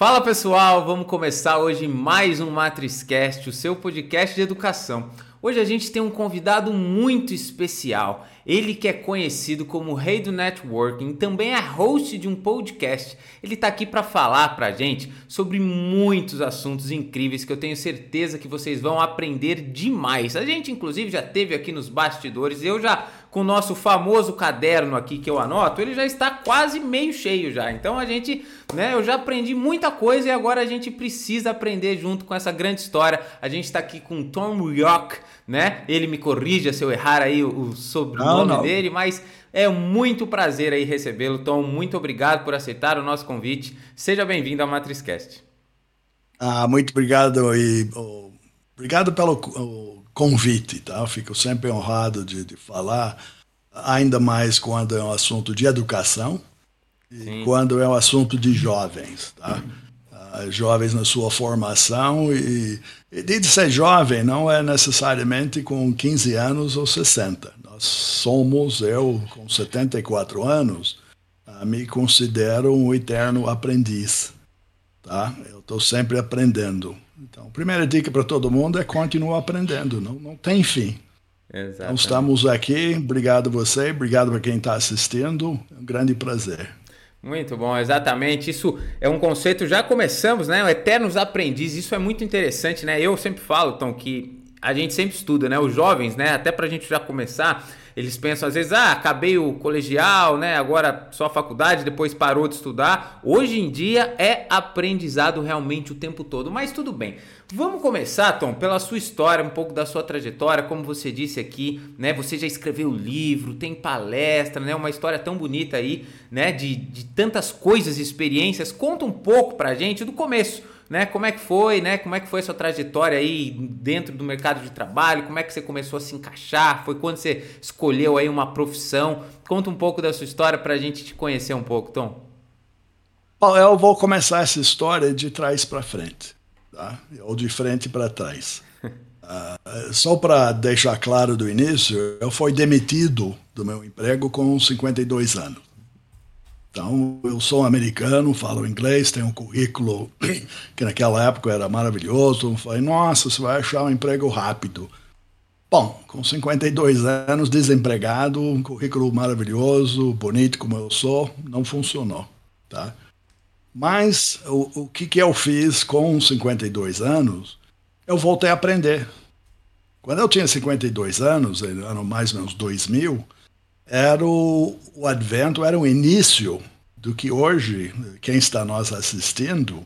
Fala pessoal, vamos começar hoje mais um MatrizCast, o seu podcast de educação. Hoje a gente tem um convidado muito especial. Ele que é conhecido como Rei do Networking, também é host de um podcast. Ele está aqui para falar para a gente sobre muitos assuntos incríveis que eu tenho certeza que vocês vão aprender demais. A gente inclusive já teve aqui nos bastidores, eu já com o nosso famoso caderno aqui que eu anoto, ele já está quase meio cheio já. Então a gente, né, eu já aprendi muita coisa e agora a gente precisa aprender junto com essa grande história. A gente está aqui com Tom Yock, né? Ele me corrija se eu errar aí o sobrenome não, dele, mas é muito prazer aí recebê-lo. Tom, muito obrigado por aceitar o nosso convite. Seja bem-vindo ao MatrizCast. Ah, muito obrigado e oh, obrigado pelo convite, tá? Eu fico sempre honrado de, de falar, ainda mais quando é um assunto de educação e Sim. quando é um assunto de jovens, tá? Uh, jovens na sua formação e, e de ser jovem não é necessariamente com 15 anos ou 60. Nós somos, eu com 74 anos, uh, me considero um eterno aprendiz, tá? Eu estou sempre aprendendo. Então, primeira dica para todo mundo é continuar aprendendo, não, não tem fim. Exatamente. Então, estamos aqui, obrigado a você, obrigado para quem está assistindo, é um grande prazer. Muito bom, exatamente. Isso é um conceito, já começamos, né? O Eternos Aprendizes, isso é muito interessante, né? Eu sempre falo, Tom, que a gente sempre estuda, né? Os jovens, né? Até para a gente já começar, eles pensam às vezes, ah, acabei o colegial, né? Agora só a faculdade, depois parou de estudar. Hoje em dia é aprendizado realmente o tempo todo, mas tudo bem. Vamos começar, Tom, pela sua história, um pouco da sua trajetória, como você disse aqui, né? Você já escreveu livro, tem palestra, né? Uma história tão bonita aí, né? De, de tantas coisas e experiências. Conta um pouco pra gente do começo né? Como é que foi, né? Como é que foi a sua trajetória aí dentro do mercado de trabalho? Como é que você começou a se encaixar? Foi quando você escolheu aí uma profissão? Conta um pouco da sua história para a gente te conhecer um pouco, Tom. Bom, eu vou começar essa história de trás para frente, tá? Ou de frente para trás. Uh, só para deixar claro do início, eu fui demitido do meu emprego com 52 anos. Então, eu sou americano, falo inglês, tenho um currículo que naquela época era maravilhoso. Falei, nossa, você vai achar um emprego rápido. Bom, com 52 anos, desempregado, um currículo maravilhoso, bonito como eu sou, não funcionou, tá? Mas o, o que, que eu fiz com 52 anos? Eu voltei a aprender. Quando eu tinha 52 anos, ano mais ou menos 2000, era o, o advento, era o início do que hoje, quem está nós assistindo,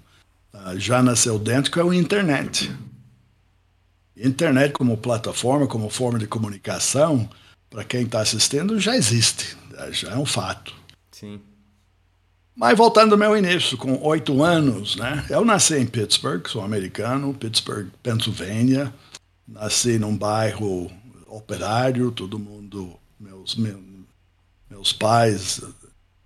uh, já nasceu dentro, que é o internet. Internet como plataforma, como forma de comunicação, para quem está assistindo, já existe, já é um fato. Sim. Mas voltando ao meu início, com oito anos, né? Eu nasci em Pittsburgh, sou americano, Pittsburgh, Pennsylvania. Nasci num bairro operário, todo mundo, meus, meus meus pais,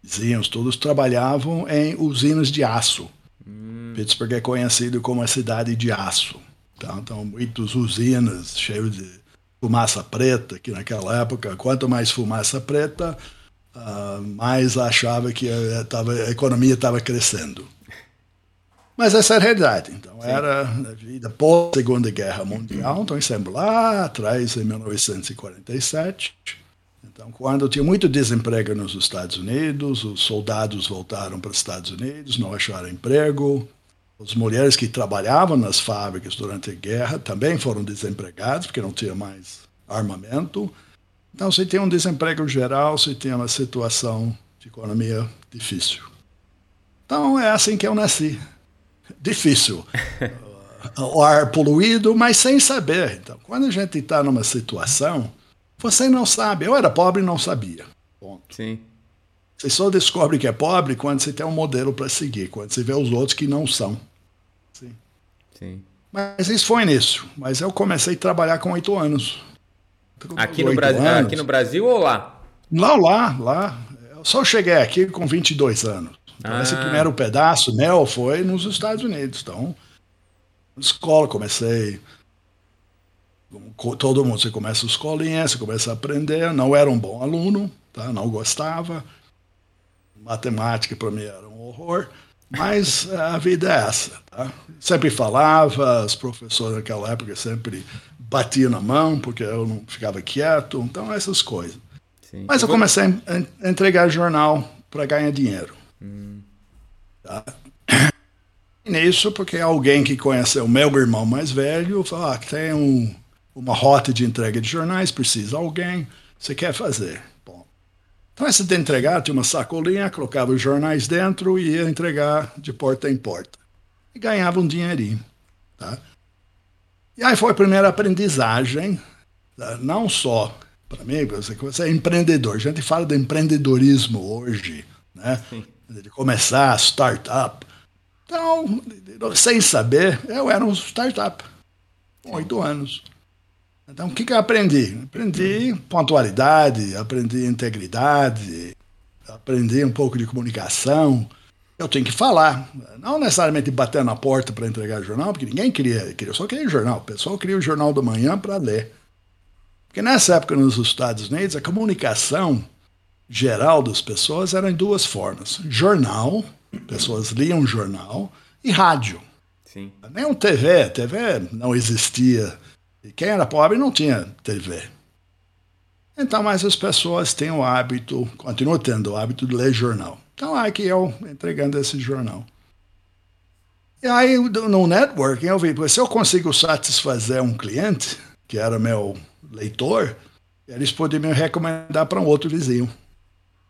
vizinhos, todos trabalhavam em usinas de aço. Hum. Pittsburgh é conhecido como a cidade de aço. Tá? Então, muitas usinas cheias de fumaça preta, que naquela época, quanto mais fumaça preta, uh, mais achava que a, tava, a economia estava crescendo. Mas essa é a realidade. Então, Sim. era a vida pós-Segunda Guerra Mundial. Então, sempre lá atrás, em 1947, então, quando tinha muito desemprego nos Estados Unidos, os soldados voltaram para os Estados Unidos, não acharam emprego. As mulheres que trabalhavam nas fábricas durante a guerra também foram desempregadas, porque não tinha mais armamento. Então, se tem um desemprego geral, se tem uma situação de economia difícil. Então, é assim que eu nasci. Difícil. o ar poluído, mas sem saber. Então, quando a gente está numa situação você não sabe. Eu era pobre e não sabia. Ponto. Sim. Você só descobre que é pobre quando você tem um modelo para seguir, quando você vê os outros que não são. Sim. Sim. Mas isso foi início. Mas eu comecei a trabalhar com oito anos. Aqui no, Brasil, anos. aqui no Brasil ou lá? Não, lá, lá. Eu só cheguei aqui com 22 anos. Então, ah. Esse primeiro pedaço meu foi nos Estados Unidos. Então, escola, comecei todo mundo, você começa a escolinha, você começa a aprender, não era um bom aluno, tá? não gostava, matemática para mim era um horror, Mas a vida é essa. Tá? Sempre falava, os professores naquela época sempre batiam na mão porque eu não ficava quieto, então essas coisas. Sim. Mas eu comecei a entregar jornal para ganhar dinheiro. Hum. Tá? Nisso, porque alguém que conheceu o meu irmão mais velho falou: ah, tem um, uma rota de entrega de jornais, precisa alguém, você quer fazer? Bom. Então, essa de entregar, tinha uma sacolinha, colocava os jornais dentro e ia entregar de porta em porta. E ganhava um dinheirinho. Tá? E aí foi a primeira aprendizagem, tá? não só para mim, você, você é empreendedor. A gente fala de empreendedorismo hoje, né? de começar startup. Então, sem saber, eu era um startup, com oito anos. Então, o que, que eu aprendi? Aprendi pontualidade, aprendi integridade, aprendi um pouco de comunicação. Eu tenho que falar, não necessariamente bater na porta para entregar jornal, porque ninguém queria, queria só queria jornal. O pessoal queria o jornal da manhã para ler. Porque nessa época nos Estados Unidos, a comunicação geral das pessoas era em duas formas: jornal, pessoas liam jornal, e rádio. Sim. Nem um TV, TV não existia. E quem era pobre não tinha TV. Então, mas as pessoas têm o hábito, continuam tendo o hábito de ler jornal. Então, aqui eu entregando esse jornal. E aí, no networking, eu vi, se eu consigo satisfazer um cliente, que era meu leitor, eles podem me recomendar para um outro vizinho.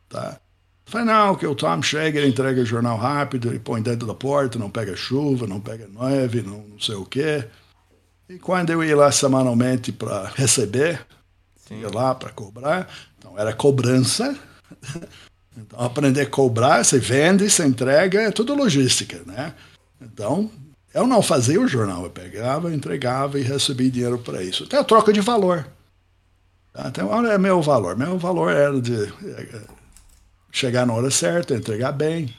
Tá? Falei, não, que o Tom chega, ele entrega jornal rápido, ele põe dentro da porta, não pega chuva, não pega neve, não, não sei o quê. E quando eu ia lá semanalmente para receber, Sim. ia lá para cobrar, então era cobrança. Então, aprender a cobrar, você vende, você entrega, é tudo logística, né? Então, eu não fazia o jornal, eu pegava, entregava e recebia dinheiro para isso. Até a troca de valor. Então, olha, é meu valor. Meu valor era de é, chegar na hora certa, entregar bem,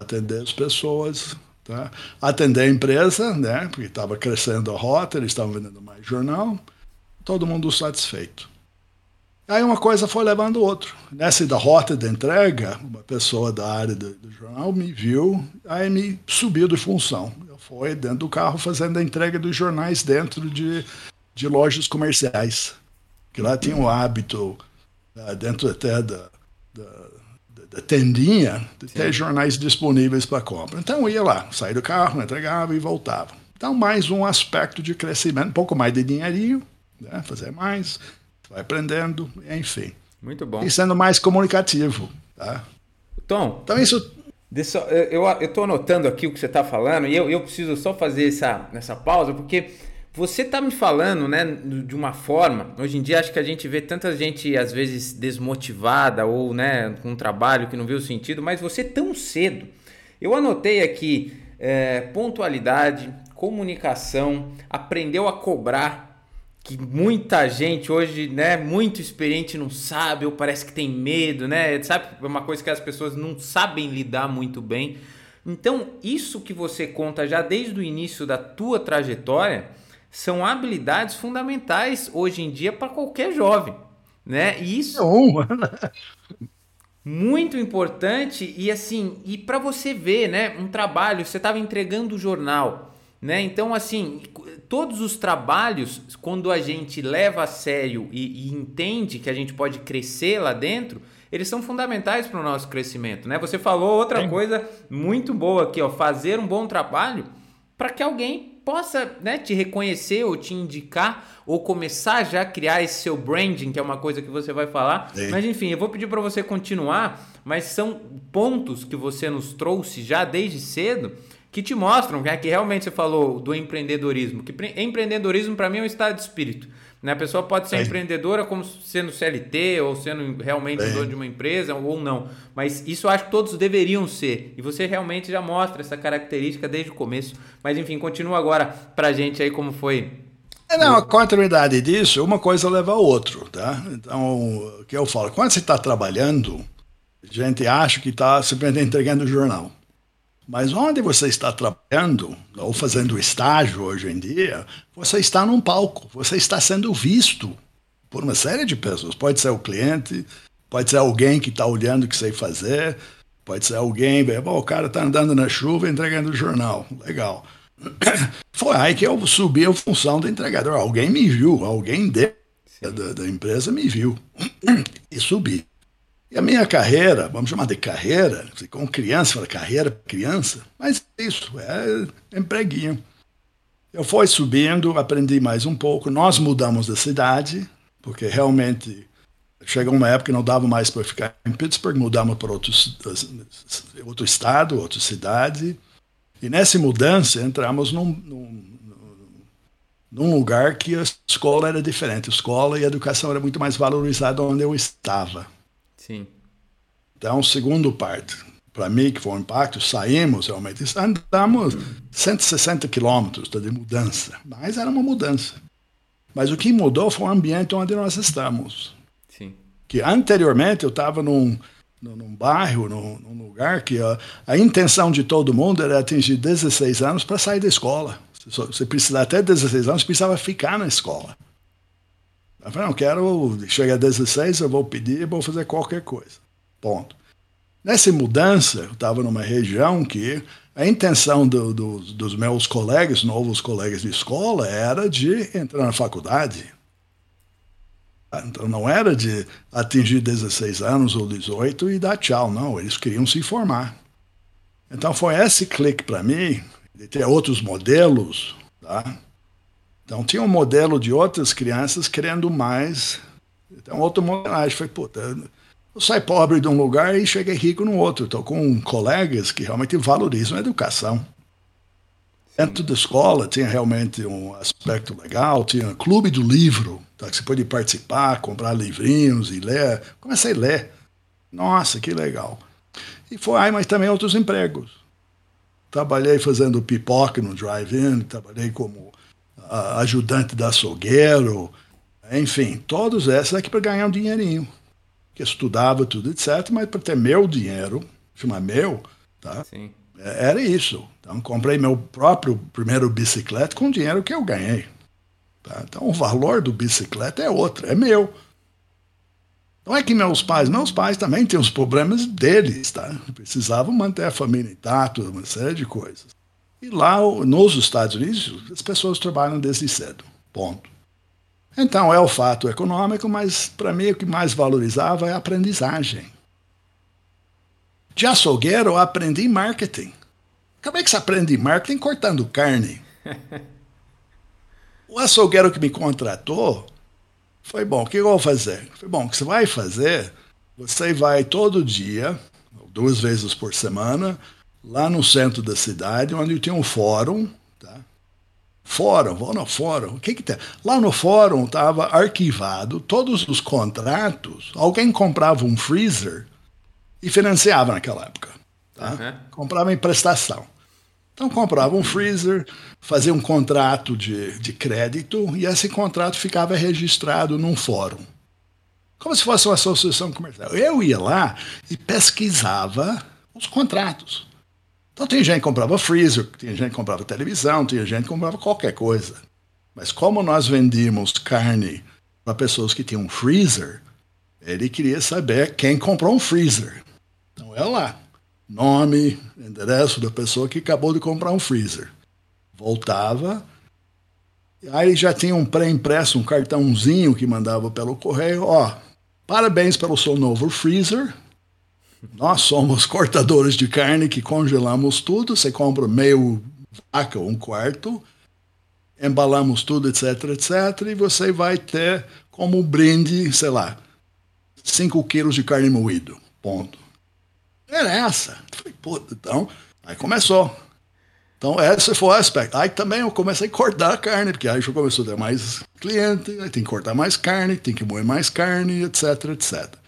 atender as pessoas, tá? atender a empresa, né? porque estava crescendo a rota, eles estavam vendendo mais jornal, todo mundo satisfeito. Aí uma coisa foi levando o outro. Nessa da rota de entrega, uma pessoa da área do, do, jornal me viu, aí me subiu de função. Eu fui dentro do carro fazendo a entrega dos jornais dentro de, de lojas comerciais. Que lá tinha o hábito, né, dentro até da da tendinha Sim. jornais disponíveis para compra. Então eu ia lá, saía do carro, entregava e voltava. Então, mais um aspecto de crescimento, um pouco mais de dinheirinho, né? fazer mais, vai aprendendo, enfim. Muito bom. E sendo mais comunicativo. Tá? Tom, então isso. Eu estou anotando aqui o que você está falando e eu, eu preciso só fazer essa, essa pausa, porque você tá me falando, né, de uma forma. Hoje em dia acho que a gente vê tanta gente às vezes desmotivada ou, né, com um trabalho que não vê o sentido, mas você tão cedo. Eu anotei aqui é, pontualidade, comunicação, aprendeu a cobrar, que muita gente hoje, né, muito experiente não sabe ou parece que tem medo, né? Sabe, é uma coisa que as pessoas não sabem lidar muito bem. Então, isso que você conta já desde o início da tua trajetória, são habilidades fundamentais hoje em dia para qualquer jovem, né? E isso muito importante e assim, e para você ver, né, um trabalho, você estava entregando o jornal, né? Então assim, todos os trabalhos, quando a gente leva a sério e, e entende que a gente pode crescer lá dentro, eles são fundamentais para o nosso crescimento, né? Você falou outra coisa muito boa aqui, ó, fazer um bom trabalho para que alguém possa né, te reconhecer ou te indicar ou começar já a criar esse seu branding, que é uma coisa que você vai falar. Sim. Mas enfim, eu vou pedir para você continuar, mas são pontos que você nos trouxe já desde cedo que te mostram né, que realmente você falou do empreendedorismo, que empreendedorismo para mim é um estado de espírito. Né? A pessoa pode ser é. empreendedora como sendo CLT ou sendo realmente é. dono de uma empresa ou não. Mas isso eu acho que todos deveriam ser. E você realmente já mostra essa característica desde o começo. Mas enfim, continua agora pra gente aí como foi. É, não, a continuidade disso, uma coisa leva a outra, tá? Então, o que eu falo, quando você está trabalhando, a gente acha que está simplesmente entregando o jornal. Mas onde você está trabalhando, ou fazendo estágio hoje em dia, você está num palco, você está sendo visto por uma série de pessoas. Pode ser o cliente, pode ser alguém que está olhando o que você fazer, Pode ser alguém, bom, o cara está andando na chuva entregando o jornal. Legal. Foi aí que eu subi a função do entregador. Alguém me viu, alguém de, da, da, empresa me viu. E subi. E a minha carreira, vamos chamar de carreira, com criança, fala carreira criança, mas é isso, é empreguinho. Eu fui subindo, aprendi mais um pouco. Nós mudamos de cidade, porque realmente chegou uma época que não dava mais para ficar em Pittsburgh, mudamos para outro, outro estado, outra cidade. E nessa mudança entramos num, num, num, lugar que a escola era diferente. A escola e a educação era muito mais valorizada onde eu estava. Sim. Então, segundo parte, para mim que foi um impacto, saímos realmente, andamos 160 quilômetros de mudança, mas era uma mudança. Mas o que mudou foi o ambiente onde nós estamos. Sim. Que anteriormente eu estava num, num bairro, num, num lugar que a, a, intenção de todo mundo era atingir 16 anos para sair da escola. Você, você precisava até 16 anos, precisava ficar na escola. Eu falei, não, quero, chegar a 16, eu vou pedir, vou fazer qualquer coisa. Ponto. Nessa mudança, eu estava numa região que a intenção do, do, dos meus colegas, novos colegas de escola, era de entrar na faculdade. Então não era de atingir 16 anos ou 18 e dar tchau, não. Eles queriam se formar. Então foi esse clique para mim, de ter outros modelos. Tá? Então tinha um modelo de outras crianças querendo mais. Então outro modelagem foi, puta, eu saio pobre de um lugar e cheguei rico no outro. Estou com colegas que realmente valorizam a educação. Dentro da escola tinha realmente um aspecto legal, tinha clube do livro, tá, que você pode participar, comprar livrinhos e ler. Comecei a ler. Nossa, que legal. E foi mas também outros empregos. Trabalhei fazendo pipoca no drive-in, trabalhei como ajudante da açougueiro, enfim, todos esses aqui para ganhar um dinheirinho. Que estudava tudo, etc., mas para ter meu dinheiro, chama meu, tá? Sim. É, era isso. Então, comprei meu próprio primeiro bicicleta com o dinheiro que eu ganhei. Tá? Então, o valor do bicicleta é outro, é meu. Não é que meus pais, meus pais também têm os problemas deles, tá? Precisavam manter a família intacta, uma série de coisas. E lá, nos Estados Unidos, as pessoas trabalham desde cedo. Ponto. Então, é o fato econômico, mas para mim o que mais valorizava é a aprendizagem. De açougueiro, eu aprendi marketing. Como é que você aprende marketing cortando carne? o açougueiro que me contratou foi bom. O que eu vou fazer? Foi bom. O que você vai fazer? Você vai todo dia, duas vezes por semana, lá no centro da cidade, onde tem um fórum. Tá? Fórum, vou no fórum. O que que tem? Lá no fórum estava arquivado todos os contratos. Alguém comprava um freezer e financiava naquela época. Tá? Uhum. Comprava em prestação. Então comprava um freezer, fazia um contrato de, de crédito e esse contrato ficava registrado num fórum. Como se fosse uma associação comercial. Eu ia lá e pesquisava os contratos. Então tem gente que comprava freezer, tinha gente que comprava televisão, tinha gente que comprava qualquer coisa. Mas como nós vendíamos carne para pessoas que tinham freezer, ele queria saber quem comprou um freezer. Então é lá. Nome, endereço da pessoa que acabou de comprar um freezer. Voltava. Aí já tinha um pré-impresso, um cartãozinho que mandava pelo correio. Ó, parabéns pelo seu novo freezer. Nós somos cortadores de carne que congelamos tudo. Você compra meio vaca, um quarto, embalamos tudo, etc, etc. E você vai ter como brinde, sei lá, 5 quilos de carne moído. Ponto. Era essa. falei, pô, então, aí começou. Então, esse foi o aspecto. Aí também eu comecei a cortar a carne, porque aí já começou a ter mais cliente, aí tem que cortar mais carne, tem que moer mais carne, etc, etc.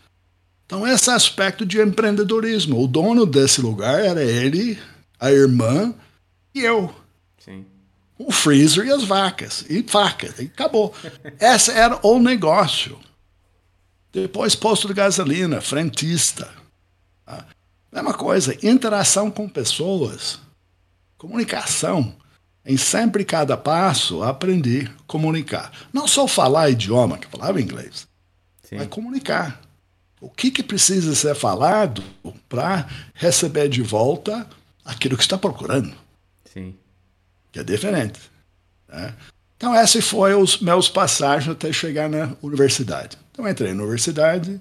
Então, esse aspecto de empreendedorismo. O dono desse lugar era ele, a irmã e eu. Sim. O freezer e as vacas. E facas. E acabou. Esse era o negócio. Depois, posto de gasolina, frentista. Tá? Mesma coisa, interação com pessoas, comunicação. Em sempre cada passo, aprender a comunicar. Não só falar idioma, que eu falava inglês, Sim. mas comunicar. O que, que precisa ser falado para receber de volta aquilo que está procurando. Sim. Que é diferente. Né? Então, esses foram os meus passagens até chegar na universidade. Então, entrei na universidade.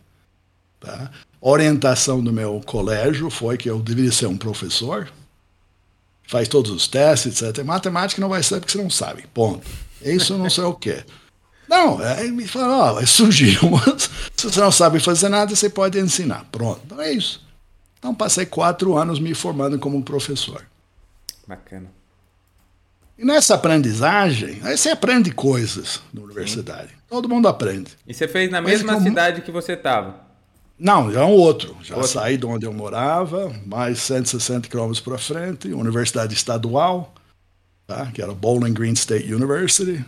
Tá? Orientação do meu colégio foi que eu deveria ser um professor. Faz todos os testes, etc. Matemática não vai ser porque você não sabe. Ponto. Isso não sei o quê. Não, aí me fala, ó, surgiu. Se você não sabe fazer nada, você pode ensinar. Pronto. Então é isso. Então passei quatro anos me formando como professor. Bacana. E nessa aprendizagem, aí você aprende coisas na universidade. Sim. Todo mundo aprende. E você fez na mesma como... cidade que você estava? Não, já é um outro. Já outro. saí de onde eu morava, mais 160 quilômetros para frente, Universidade Estadual, tá? que era Bowling Green State University,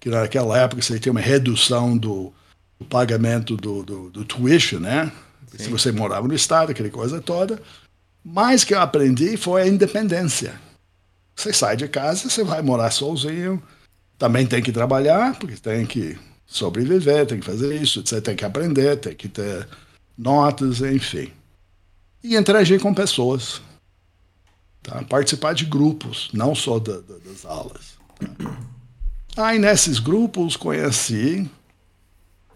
que naquela época você tinha uma redução do, do pagamento do, do, do, tuition, né? Sim. Se você morava no estado, aquela coisa toda. Mas que eu aprendi foi a independência. Você sai de casa, você vai morar sozinho, também tem que trabalhar, porque tem que sobreviver, tem que fazer isso, você tem que aprender, tem que ter notas, enfim. E interagir com pessoas. Tá? Participar de grupos, não só da, da, das aulas. Tá? Aí nesses grupos conheci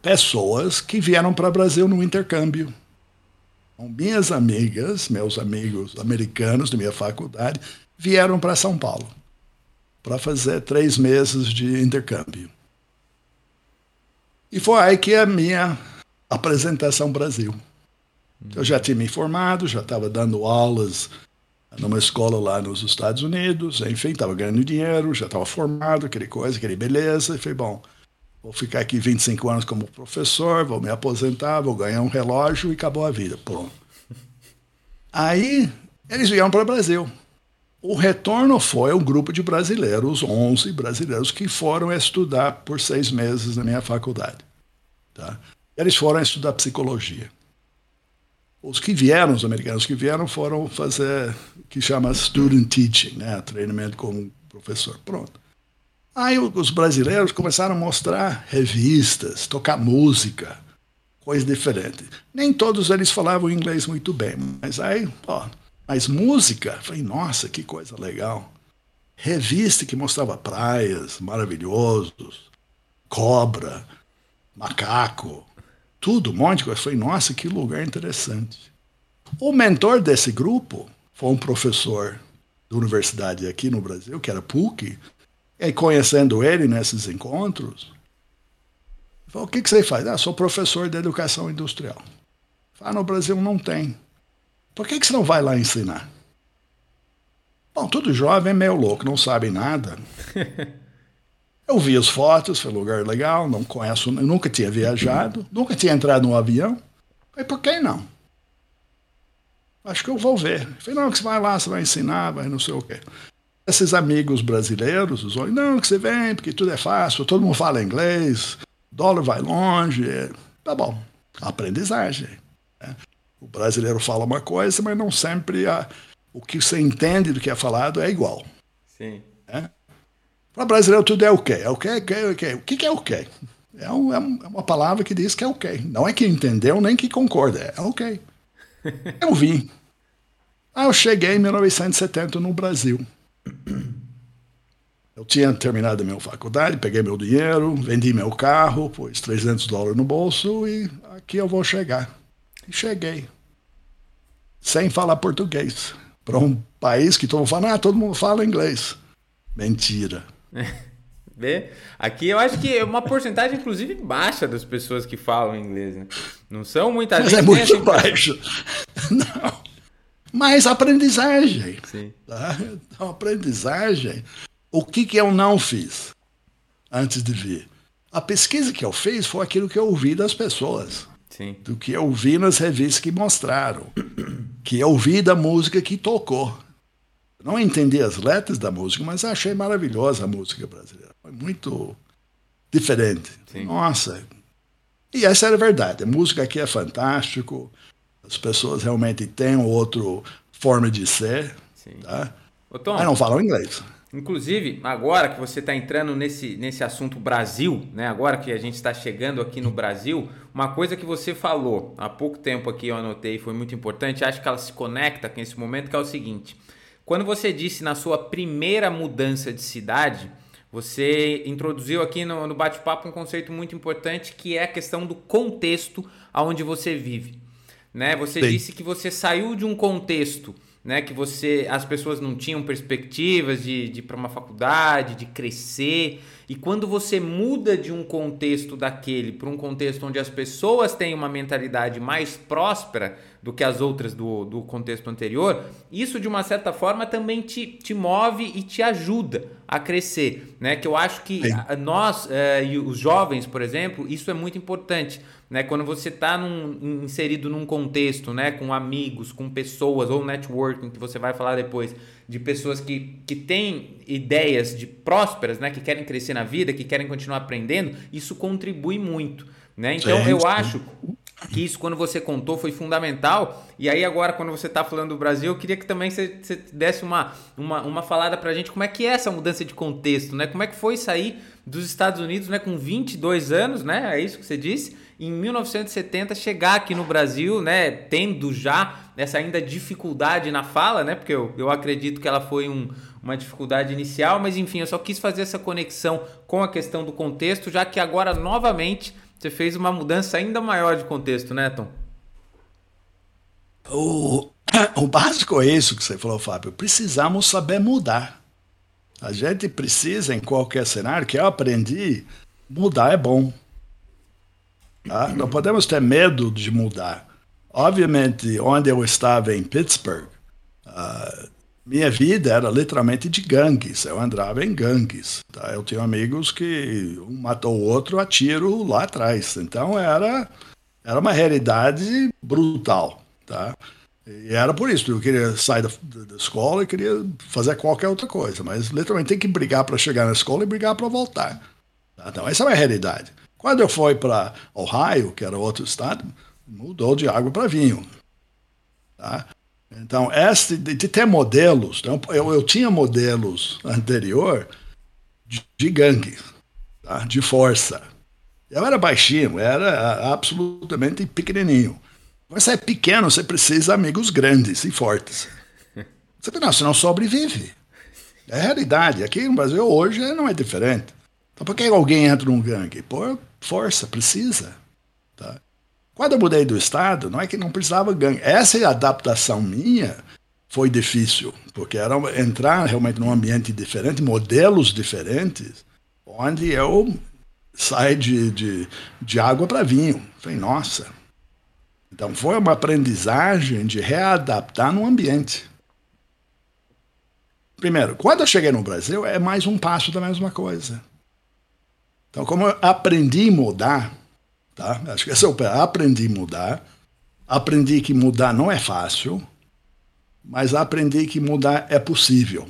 pessoas que vieram para o Brasil no intercâmbio. Então, minhas amigas, meus amigos americanos da minha faculdade, vieram para São Paulo para fazer três meses de intercâmbio. E foi aí que a minha apresentação Brasil. Eu já tinha me formado, já estava dando aulas numa escola lá nos Estados Unidos, enfim, estava ganhando dinheiro, já estava formado, aquele coisa, aquele beleza, e falei, bom, vou ficar aqui 25 anos como professor, vou me aposentar, vou ganhar um relógio e acabou a vida, pronto. Aí eles vieram para o Brasil. O retorno foi um grupo de brasileiros, 11 brasileiros, que foram estudar por seis meses na minha faculdade. Tá? Eles foram estudar psicologia. Os que vieram, os americanos que vieram, foram fazer o que chama student teaching, né? treinamento como professor. Pronto. Aí os brasileiros começaram a mostrar revistas, tocar música, coisa diferente. Nem todos eles falavam inglês muito bem, mas aí, ó, mas música, falei, nossa, que coisa legal. Revista que mostrava praias maravilhosos, cobra, macaco, tudo, um monte de coisa. Falei, nossa, que lugar interessante. O mentor desse grupo foi um professor da universidade aqui no Brasil, que era PUC, e conhecendo ele nesses encontros, falou, o que, que você faz? Ah, sou professor de educação industrial. Ah, no Brasil não tem. Por que, que você não vai lá ensinar? Bom, todo jovem é meio louco, não sabe nada. Eu vi as fotos, foi um lugar legal, não conheço, nunca tinha viajado, nunca tinha entrado num avião. Falei, por que não? Acho que eu vou ver. Falei, não, que você vai lá, você vai ensinar, vai não sei o quê. Esses amigos brasileiros, os olhos, não, que você vem, porque tudo é fácil, todo mundo fala inglês, dólar vai longe. Tá bom, aprendizagem. Né? O brasileiro fala uma coisa, mas não sempre a, o que você entende do que é falado é igual. Sim. É? Para brasileiro tudo é o quê? É o quê? É o quê? O que é o quê? É, um, é, uma palavra que diz que é o quê. Não é que entendeu nem que concorda. É o quê. Eu vim. Ah, eu cheguei em 1970 no Brasil. Eu tinha terminado a minha faculdade, peguei meu dinheiro, vendi meu carro, pus 300 dólares no bolso e aqui eu vou chegar. E cheguei. Sem falar português. Para um país que todo mundo fala, ah, todo mundo fala inglês. Mentira. Vê? Aqui eu acho que é uma porcentagem, inclusive, baixa das pessoas que falam inglês. Né? Não são muita Mas. É muito baixo. Não. Mas aprendizagem. Sim. Tá? Então, aprendizagem. O que, que eu não fiz antes de vir? A pesquisa que eu fiz foi aquilo que eu ouvi das pessoas. Sim. do que eu vi nas revistas que mostraram, que eu vi da música que tocou. Não entendi as letras da música, mas achei maravilhosa a música brasileira. Foi muito diferente. Sim. Nossa. E essa era a verdade. A música aqui é fantástico. As pessoas realmente têm outra forma de ser. Sim. Tá? Ô, Tom, mas não falam inglês. Inclusive, agora que você está entrando nesse, nesse assunto Brasil, né? Agora que a gente está chegando aqui no Brasil, uma coisa que você falou há pouco tempo aqui, eu anotei, foi muito importante, acho que ela se conecta com esse momento, que é o seguinte. Quando você disse na sua primeira mudança de cidade, você introduziu aqui no, no bate-papo um conceito muito importante que é a questão do contexto aonde você vive. Né? Você Sim. disse que você saiu de um contexto né, que você as pessoas não tinham perspectivas de, de ir para uma faculdade, de crescer. E quando você muda de um contexto daquele para um contexto onde as pessoas têm uma mentalidade mais próspera do que as outras do, do contexto anterior, isso de uma certa forma também te, te move e te ajuda a crescer. Né? Que eu acho que nós, eh, e os jovens, por exemplo, isso é muito importante né? Quando você está inserido num contexto, né? Com amigos, com pessoas ou networking que você vai falar depois de pessoas que, que têm ideias de prósperas, né? Que querem crescer na vida, que querem continuar aprendendo, isso contribui muito, né? Então eu acho que isso quando você contou foi fundamental. E aí agora quando você está falando do Brasil, eu queria que também você, você desse uma, uma, uma falada para a gente como é que é essa mudança de contexto, né? Como é que foi sair dos Estados Unidos, né, com 22 anos, né? É isso que você disse em 1970 chegar aqui no Brasil, né, tendo já essa ainda dificuldade na fala, né, porque eu, eu acredito que ela foi um, uma dificuldade inicial, mas enfim, eu só quis fazer essa conexão com a questão do contexto, já que agora novamente você fez uma mudança ainda maior de contexto, né, Tom? O, o básico é isso que você falou, Fábio. Precisamos saber mudar. A gente precisa, em qualquer cenário, que eu aprendi, mudar é bom. Tá? Não podemos ter medo de mudar. Obviamente, onde eu estava em Pittsburgh, uh, minha vida era literalmente de gangues. Eu andava em gangues. Tá? Eu tinha amigos que um matou o outro a tiro lá atrás. Então era, era uma realidade brutal. Tá? E era por isso. Eu queria sair da, da escola e queria fazer qualquer outra coisa. Mas literalmente tem que brigar para chegar na escola e brigar para voltar. Tá? Então essa é uma realidade. Quando eu fui para Ohio, que era outro estado, mudou de água para vinho. Tá? Então, este, de, de ter modelos, então, eu, eu tinha modelos anterior de, de gangue, tá? de força. Eu era baixinho, era absolutamente pequenininho. Você é pequeno, você precisa de amigos grandes e fortes. Você, não, você não sobrevive. É a realidade. Aqui no Brasil hoje não é diferente. Então por que alguém entra num gangue? Por força, precisa. Tá? Quando eu mudei do estado, não é que não precisava gangue. Essa adaptação minha foi difícil, porque era entrar realmente num ambiente diferente, modelos diferentes, onde eu saí de, de, de água para vinho. Falei, nossa. Então foi uma aprendizagem de readaptar no ambiente. Primeiro, quando eu cheguei no Brasil, é mais um passo da mesma coisa. Então, como eu aprendi a mudar, tá? acho que esse é o aprendi a mudar, aprendi que mudar não é fácil, mas aprendi que mudar é possível.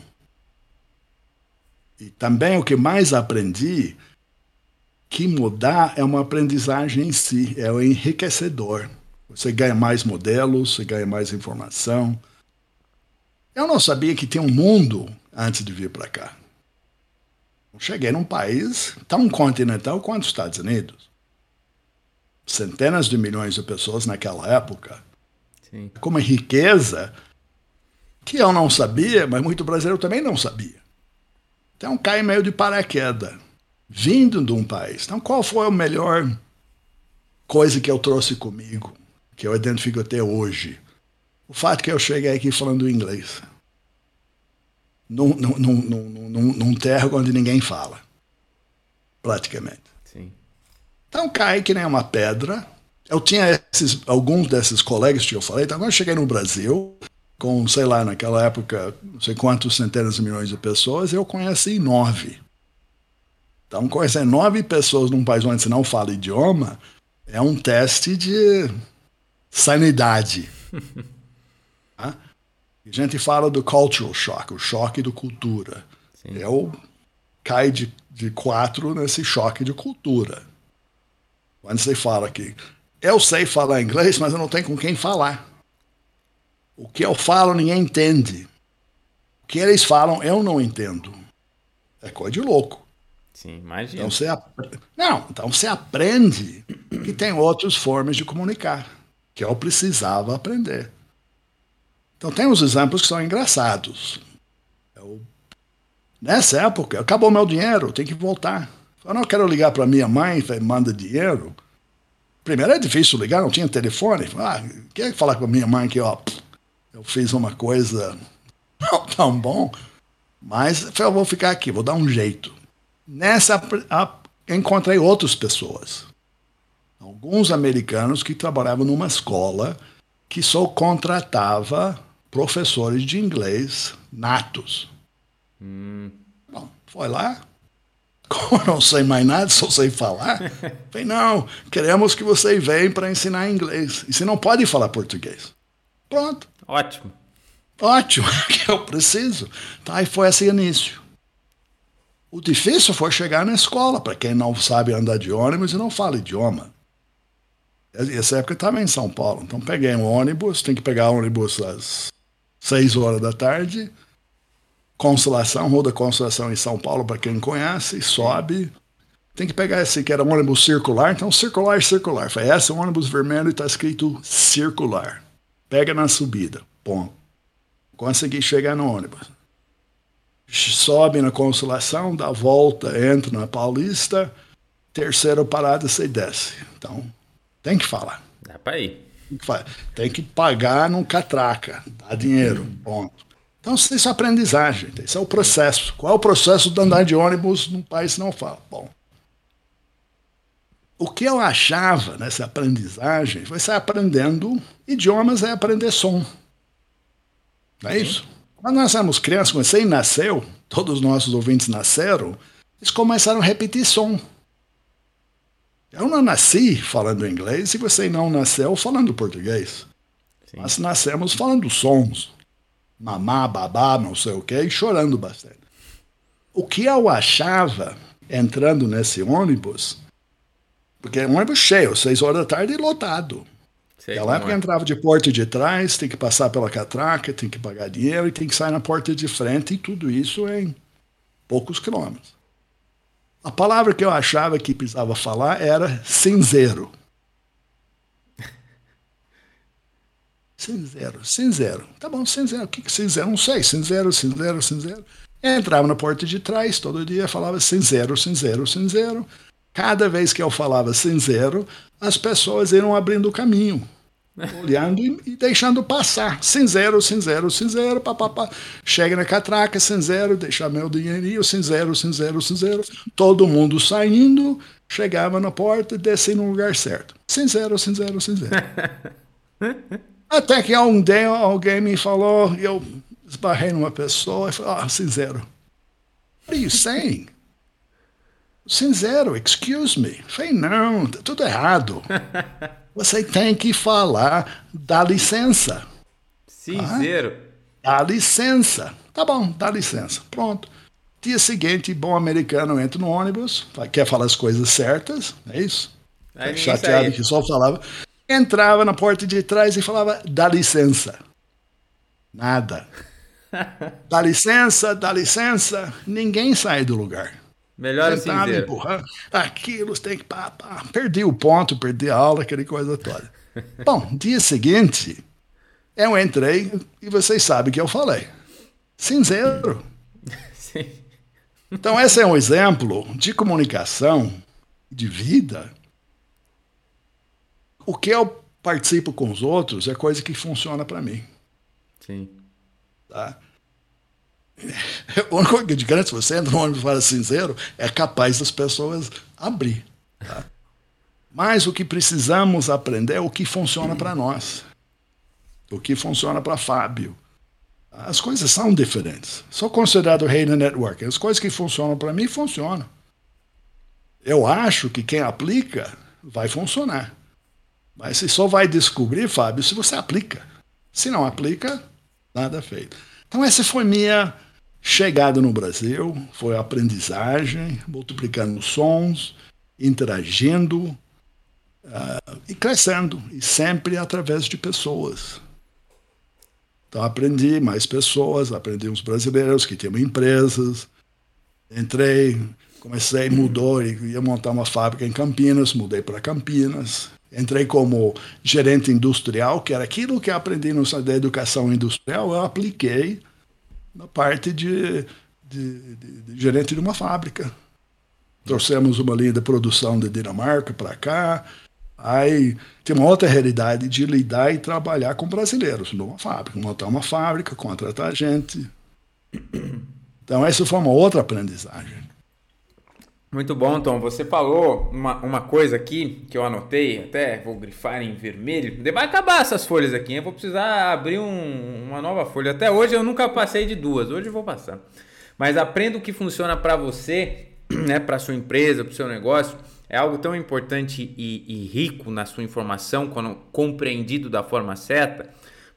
E também o que mais aprendi, que mudar é uma aprendizagem em si, é o enriquecedor. Você ganha mais modelos, você ganha mais informação. Eu não sabia que tinha um mundo antes de vir para cá. Cheguei num país tão continental quanto os Estados Unidos. Centenas de milhões de pessoas naquela época. Sim. Com uma riqueza que eu não sabia, mas muito brasileiro também não sabia. Então cai meio de paraquedas, vindo de um país. Então qual foi a melhor coisa que eu trouxe comigo, que eu identifico até hoje? O fato que eu cheguei aqui falando inglês num, num, num, num, num terra onde ninguém fala. Praticamente. Sim. Então cai que nem uma pedra. Eu tinha esses, alguns desses colegas que eu falei. Então, quando eu cheguei no Brasil, com, sei lá, naquela época, não sei quantos centenas de milhões de pessoas, eu conheci nove. Então, conhecer nove pessoas num país onde você não fala idioma é um teste de sanidade. tá? A gente fala do cultural shock, o choque de cultura. Sim. Eu caio de, de quatro nesse choque de cultura. Quando você fala que eu sei falar inglês, mas eu não tenho com quem falar. O que eu falo ninguém entende. O que eles falam eu não entendo. É coisa de louco. Sim, imagina. Então você, não, então você aprende que tem outras formas de comunicar, que eu precisava aprender. Então tem uns exemplos que são engraçados. Eu, nessa época, acabou meu dinheiro, tem que voltar. Eu não quero ligar para minha mãe, manda dinheiro. Primeiro é difícil ligar, não tinha telefone. Ah, quer falar com a minha mãe que ó, eu fiz uma coisa não tão bom, mas eu vou ficar aqui, vou dar um jeito. Nessa encontrei outras pessoas, alguns americanos que trabalhavam numa escola que só contratava professores de inglês natos. Hum. Bom, foi lá, como não sei mais nada, só sei falar, falei, não, queremos que você venha para ensinar inglês. E você não pode falar português. Pronto. Ótimo. Ótimo, que eu preciso. Tá, e foi esse início. O difícil foi chegar na escola, para quem não sabe andar de ônibus e não fala idioma. Essa época eu estava em São Paulo, então peguei um ônibus, tem que pegar ônibus às seis horas da tarde, Consolação, da Consolação em São Paulo, para quem não conhece, sobe. Tem que pegar esse que era um ônibus circular, então circular, circular. Foi esse é um ônibus vermelho e está escrito circular. Pega na subida, ponto. Consegui chegar no ônibus. Sobe na Consolação, dá volta, entra na Paulista, terceira parada você desce. Então, tem que falar. Dá para ir. Tem que pagar num catraca, dá dinheiro, ponto. Então, isso é aprendizagem, isso é o processo. Qual é o processo de andar de ônibus num país que não fala? Bom, o que eu achava nessa aprendizagem foi sair aprendendo idiomas é aprender som. Não é isso? Quando nós éramos crianças, quando você nasceu, todos os nossos ouvintes nasceram, eles começaram a repetir som. Eu não nasci falando inglês e você não nasceu falando português. Sim. Nós nascemos falando sons mamá, babá, não sei o quê, e chorando bastante. O que eu achava entrando nesse ônibus, porque é um ônibus cheio, seis horas da tarde e lotado. Sei Naquela época é. entrava de porta de trás, tem que passar pela catraca, tem que pagar dinheiro e tem que sair na porta de frente, e tudo isso em poucos quilômetros. A palavra que eu achava que precisava falar era cinzeiro. Cinzeiro, cinzeiro. Tá bom, cinzeiro. O que é cinzeiro? Não sei. Cinzeiro, cinzeiro, cinzeiro. Entrava na porta de trás, todo dia falava cinzeiro, cinzeiro, cinzeiro. Cada vez que eu falava cinzeiro, as pessoas iam abrindo o caminho, olhando e, e, deixando passar. Cinzeiro, cinzeiro, cinzeiro, papapá. Chega na catraca, cinzeiro, deixa meu dinheirinho, cinzeiro, cinzeiro, cinzeiro. Todo mundo saindo, chegava na porta e descia no lugar certo. Cinzeiro, cinzeiro, cinzeiro. Até que um dia alguém me falou, e eu esbarrei numa pessoa e falei, ah, cinzeiro. What are you saying? Cinzeiro, excuse me. falei, não, tá tudo errado. Você tem que falar, dá licença. Cinzeiro. Ah, dá licença. Tá bom, dá licença. Pronto. Dia seguinte, bom americano entra no ônibus, quer falar as coisas certas, é isso? Aí Chateado que só falava entrava na porta de trás e falava: dá licença. Nada. dá licença, dá licença. Ninguém sai do lugar. Melhor assim. empurrando. Aquilo tem que. Pá, pá. Perdi o ponto, perdi a aula, aquela coisa toda. Bom, dia seguinte, eu entrei e vocês sabem que eu falei. Cinzeiro. Sim. Então, esse é um exemplo de comunicação, de vida, o que eu participo com os outros é coisa que funciona para mim. Sim. Tá? Coisa de grande, se você entra no ônibus fala cinzeiro, é capaz das pessoas abrir. Tá? Mas o que precisamos aprender é o que funciona para nós. O que funciona para Fábio. As coisas são diferentes. Sou considerado rei da network. As coisas que funcionam para mim funcionam. Eu acho que quem aplica vai funcionar. Mas você só vai descobrir, Fábio, se você aplica. Se não aplica, nada feito. Então essa foi minha chegada no Brasil, foi aprendizagem, multiplicando sons, interagindo uh, e crescendo, e sempre através de pessoas. Então aprendi mais pessoas, aprendi uns brasileiros que tinham empresas, Entrei, comecei, mudou, ia montar uma fábrica em Campinas, mudei para Campinas. Entrei como gerente industrial, que era aquilo que aprendi no, da educação industrial, eu apliquei na parte de, de, de, de gerente de uma fábrica. Trouxemos uma linha de produção de Dinamarca para cá, Aí tem uma outra realidade de lidar e trabalhar com brasileiros numa fábrica, montar uma fábrica, contratar gente. Então, essa foi uma outra aprendizagem. Muito bom, Tom. Você falou uma, uma coisa aqui que eu anotei, até vou grifar em vermelho. Vai acabar essas folhas aqui, eu vou precisar abrir um, uma nova folha. Até hoje eu nunca passei de duas, hoje eu vou passar. Mas aprenda o que funciona para você, né, para sua empresa, para o seu negócio é algo tão importante e, e rico na sua informação, quando compreendido da forma certa,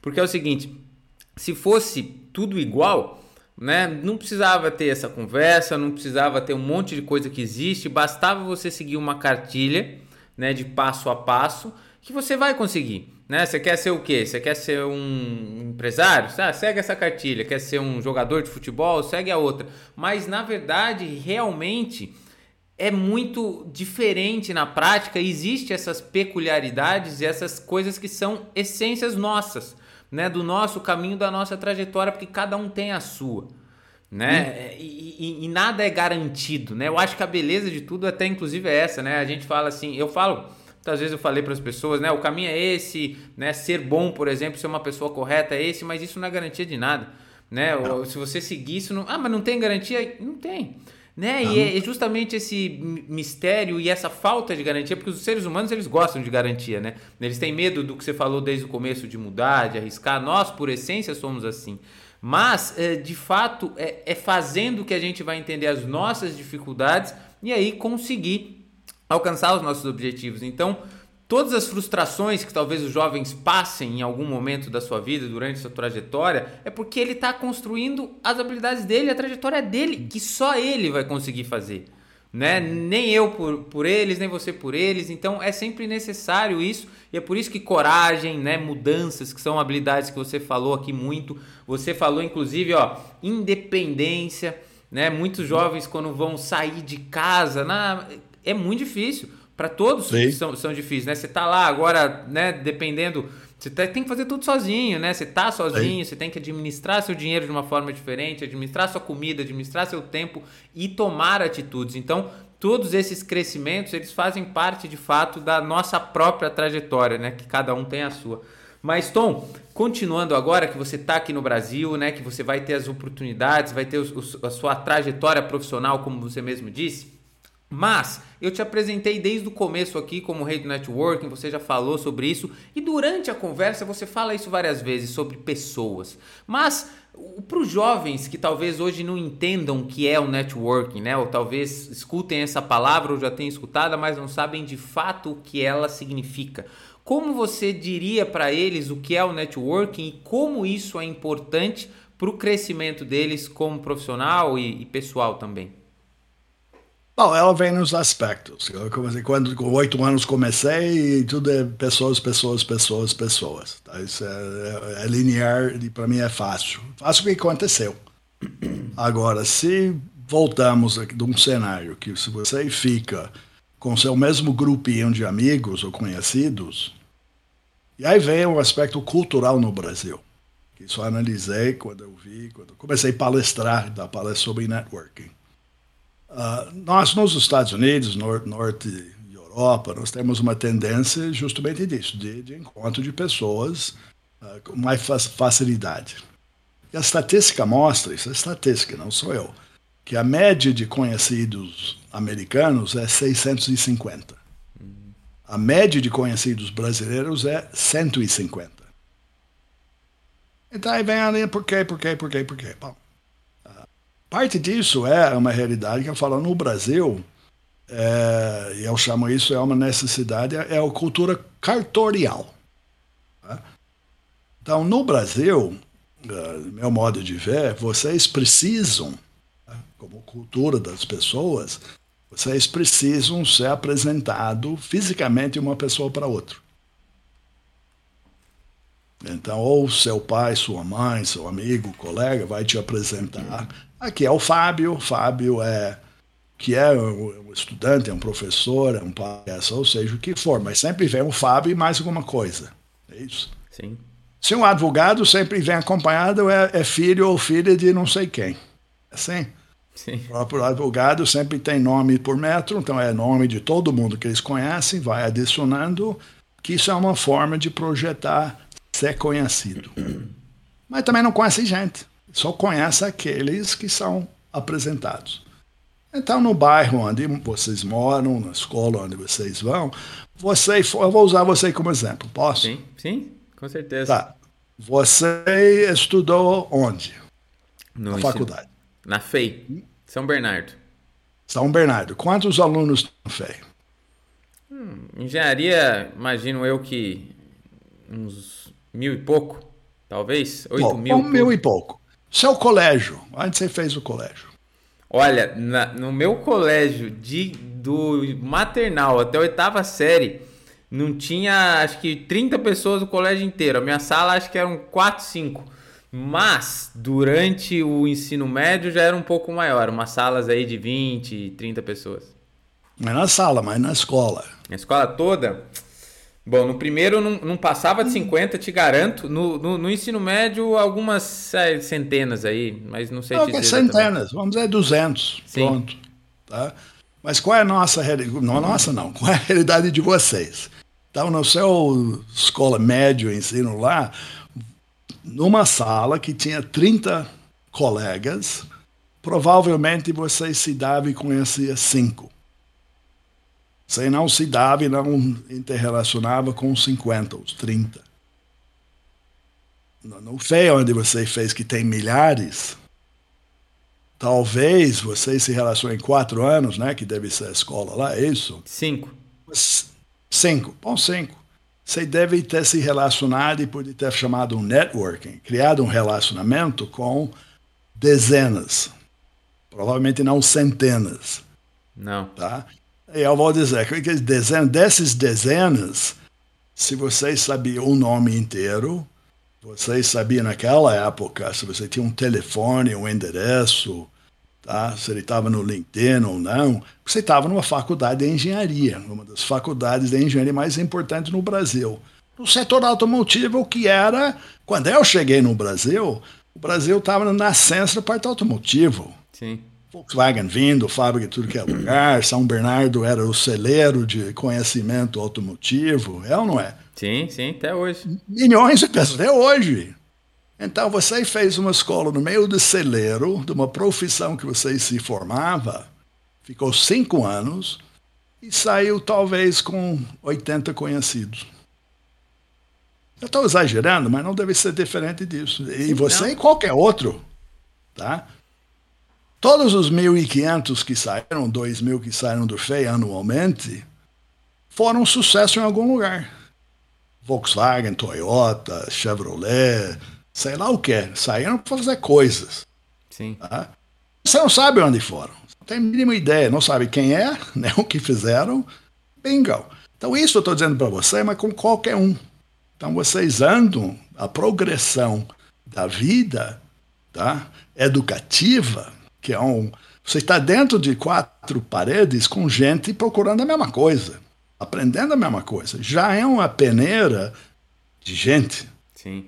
porque é o seguinte: se fosse tudo igual, né, não precisava ter essa conversa, não precisava ter um monte de coisa que existe, bastava você seguir uma cartilha, né, de passo a passo, que você vai conseguir. Né? Você quer ser o quê? Você quer ser um empresário? Ah, segue essa cartilha. Quer ser um jogador de futebol? Segue a outra. Mas na verdade, realmente é muito diferente na prática, existe essas peculiaridades e essas coisas que são essências nossas, né, do nosso caminho, da nossa trajetória, porque cada um tem a sua, né? Hum. E, e, e, nada é garantido, né? Eu acho que a beleza de tudo até inclusive é essa, né? A gente fala assim, eu falo, muitas vezes eu falei para as pessoas, né, o caminho é esse, né, ser bom, por exemplo, ser uma pessoa correta é esse, mas isso não é garantia de nada, né? Ou, se você seguir isso, não, ah, mas não tem garantia, não tem. Né? E é, é justamente esse mistério e essa falta de garantia, porque os seres humanos eles gostam de garantia, né? Eles têm medo do que você falou desde o começo de mudar, de arriscar. Nós, por essência, somos assim. Mas, é, de fato, é, é fazendo que a gente vai entender as nossas dificuldades e aí conseguir alcançar os nossos objetivos. Então, todas as frustrações que talvez os jovens passem em algum momento da sua vida, durante sua trajetória, é porque ele está construindo as habilidades dele, a trajetória dele, que só ele vai conseguir fazer. Né? Nem eu por, por eles, nem você por eles. Então é sempre necessário isso. E é por isso que coragem, né? mudanças, que são habilidades que você falou aqui muito. Você falou, inclusive, ó, independência. Né? Muitos jovens, quando vão sair de casa, na... é muito difícil para todos são, são difíceis, né? Você tá lá agora, né? Dependendo, você tá, tem que fazer tudo sozinho, né? Você tá sozinho, Sim. você tem que administrar seu dinheiro de uma forma diferente, administrar sua comida, administrar seu tempo e tomar atitudes. Então, todos esses crescimentos, eles fazem parte de fato da nossa própria trajetória, né? Que cada um tem a sua. Mas Tom, continuando agora que você está aqui no Brasil, né? Que você vai ter as oportunidades, vai ter os, os, a sua trajetória profissional, como você mesmo disse. Mas eu te apresentei desde o começo aqui como rei do networking, você já falou sobre isso e durante a conversa você fala isso várias vezes sobre pessoas. Mas para os jovens que talvez hoje não entendam o que é o networking, né? Ou talvez escutem essa palavra ou já tenham escutado, mas não sabem de fato o que ela significa. Como você diria para eles o que é o networking e como isso é importante para o crescimento deles como profissional e, e pessoal também? Bom, ela vem nos aspectos. Eu comecei, quando com oito anos comecei, e tudo é pessoas, pessoas, pessoas, pessoas. Tá? Isso é, é, é linear e para mim é fácil. Fácil o que aconteceu. Agora, se voltamos de um cenário que se você fica com seu mesmo grupinho de amigos ou conhecidos, e aí vem o aspecto cultural no Brasil, que isso eu analisei quando eu vi, quando eu comecei a palestrar, dar palestra sobre networking. Uh, nós, nos Estados Unidos, nor norte e Europa, nós temos uma tendência justamente disso, de, de encontro de pessoas uh, com mais facilidade. E a estatística mostra, isso é estatística, não sou eu, que a média de conhecidos americanos é 650. A média de conhecidos brasileiros é 150. Então aí vem a linha, por quê, por quê, por quê, por quê? Bom, Parte disso é uma realidade que eu falo no Brasil, é, eu chamo isso é uma necessidade, é a cultura cartorial. Tá? Então, no Brasil, é, meu modo de ver, vocês precisam, tá? como cultura das pessoas, vocês precisam ser apresentado fisicamente uma pessoa para outra. Então, ou seu pai, sua mãe, seu amigo, colega vai te apresentar Aqui é o Fábio, Fábio é que é um estudante, é um professor, é um palhaço, ou seja, o que for, mas sempre vem o Fábio e mais alguma coisa. É isso. Sim. Se um advogado sempre vem acompanhado, é, é filho ou filha de não sei quem. É assim? Sim. O próprio advogado sempre tem nome por metro, então é nome de todo mundo que eles conhecem, vai adicionando, que isso é uma forma de projetar ser conhecido. Mas também não conhece gente, só conhece aqueles que são apresentados. Então, no bairro onde vocês moram, na escola onde vocês vão, você, eu vou usar você como exemplo, posso? Sim, sim, com certeza. Tá. Você estudou onde? No na faculdade. Na FEI, São Bernardo. São Bernardo. Quantos alunos na FEI? Hum, engenharia, imagino eu que uns mil e pouco, talvez? Oito Bom, mil. Um mil e pouco. Seu colégio, onde você fez o colégio? Olha, na, no meu colégio de, do maternal até a oitava série, não tinha acho que 30 pessoas no colégio inteiro. A minha sala acho que eram 4, 5. Mas durante o ensino médio já era um pouco maior, umas salas aí de 20, 30 pessoas. Não é na sala, mas na escola. Na escola toda? Bom, no primeiro não, não passava de 50, te garanto. No, no, no ensino médio, algumas é, centenas aí, mas não sei não, te dizer. Centenas, vamos dizer 200. Sim. Pronto. Tá? Mas qual é a nossa realidade? Não, nossa não. Qual é a realidade de vocês? Então, no seu escola médio, ensino lá, numa sala que tinha 30 colegas, provavelmente você se dava e conhecia cinco. Você não se dava e não interrelacionava com 50, os 30. No feio onde você fez que tem milhares, talvez você se relacione em quatro anos, né? Que deve ser a escola lá, é isso? Cinco. Cinco, bom, cinco. Você deve ter se relacionado e pode ter chamado um networking, criado um relacionamento com dezenas, provavelmente não centenas. Não. Tá? Eu vou dizer que dezenas, desses dezenas, se vocês sabiam o nome inteiro, vocês sabiam naquela época, se você tinha um telefone, um endereço, tá? se ele estava no LinkedIn ou não, você estava numa faculdade de engenharia, uma das faculdades de engenharia mais importantes no Brasil. No setor automotivo, que era, quando eu cheguei no Brasil, o Brasil estava na nascença da parte automotivo. Sim. Volkswagen vindo, fábrica de tudo que é lugar, São Bernardo era o celeiro de conhecimento automotivo, é ou não é? Sim, sim, até hoje. Milhões de pessoas, até hoje. Então você fez uma escola no meio do celeiro, de uma profissão que você se formava, ficou cinco anos e saiu talvez com 80 conhecidos. Eu estou exagerando, mas não deve ser diferente disso. E você não. e qualquer outro, tá? Todos os 1.500 que saíram, 2.000 que saíram do FEI anualmente, foram um sucesso em algum lugar. Volkswagen, Toyota, Chevrolet, sei lá o que. Saíram para fazer coisas. Sim. Tá? Você não sabe onde foram. Não tem a mínima ideia. Não sabe quem é, nem o que fizeram. Bingo. Então, isso eu estou dizendo para você, mas com qualquer um. Então, vocês andam a progressão da vida tá? educativa, que é um. Você está dentro de quatro paredes com gente procurando a mesma coisa, aprendendo a mesma coisa. Já é uma peneira de gente. Sim.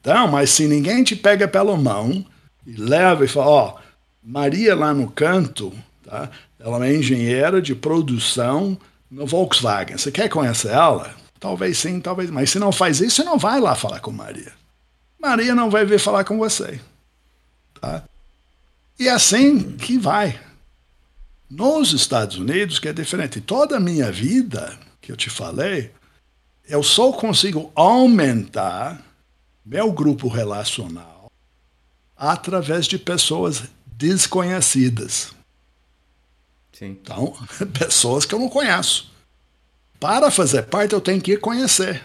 Então, mas se ninguém te pega pela mão e leva e fala, ó, Maria lá no canto, tá? ela é engenheira de produção no Volkswagen. Você quer conhecer ela? Talvez sim, talvez. Mas se não faz isso, você não vai lá falar com Maria. Maria não vai vir falar com você. Tá? E é assim que vai. Nos Estados Unidos, que é diferente. Toda a minha vida, que eu te falei, eu só consigo aumentar meu grupo relacional através de pessoas desconhecidas. Sim. Então, pessoas que eu não conheço. Para fazer parte, eu tenho que conhecer.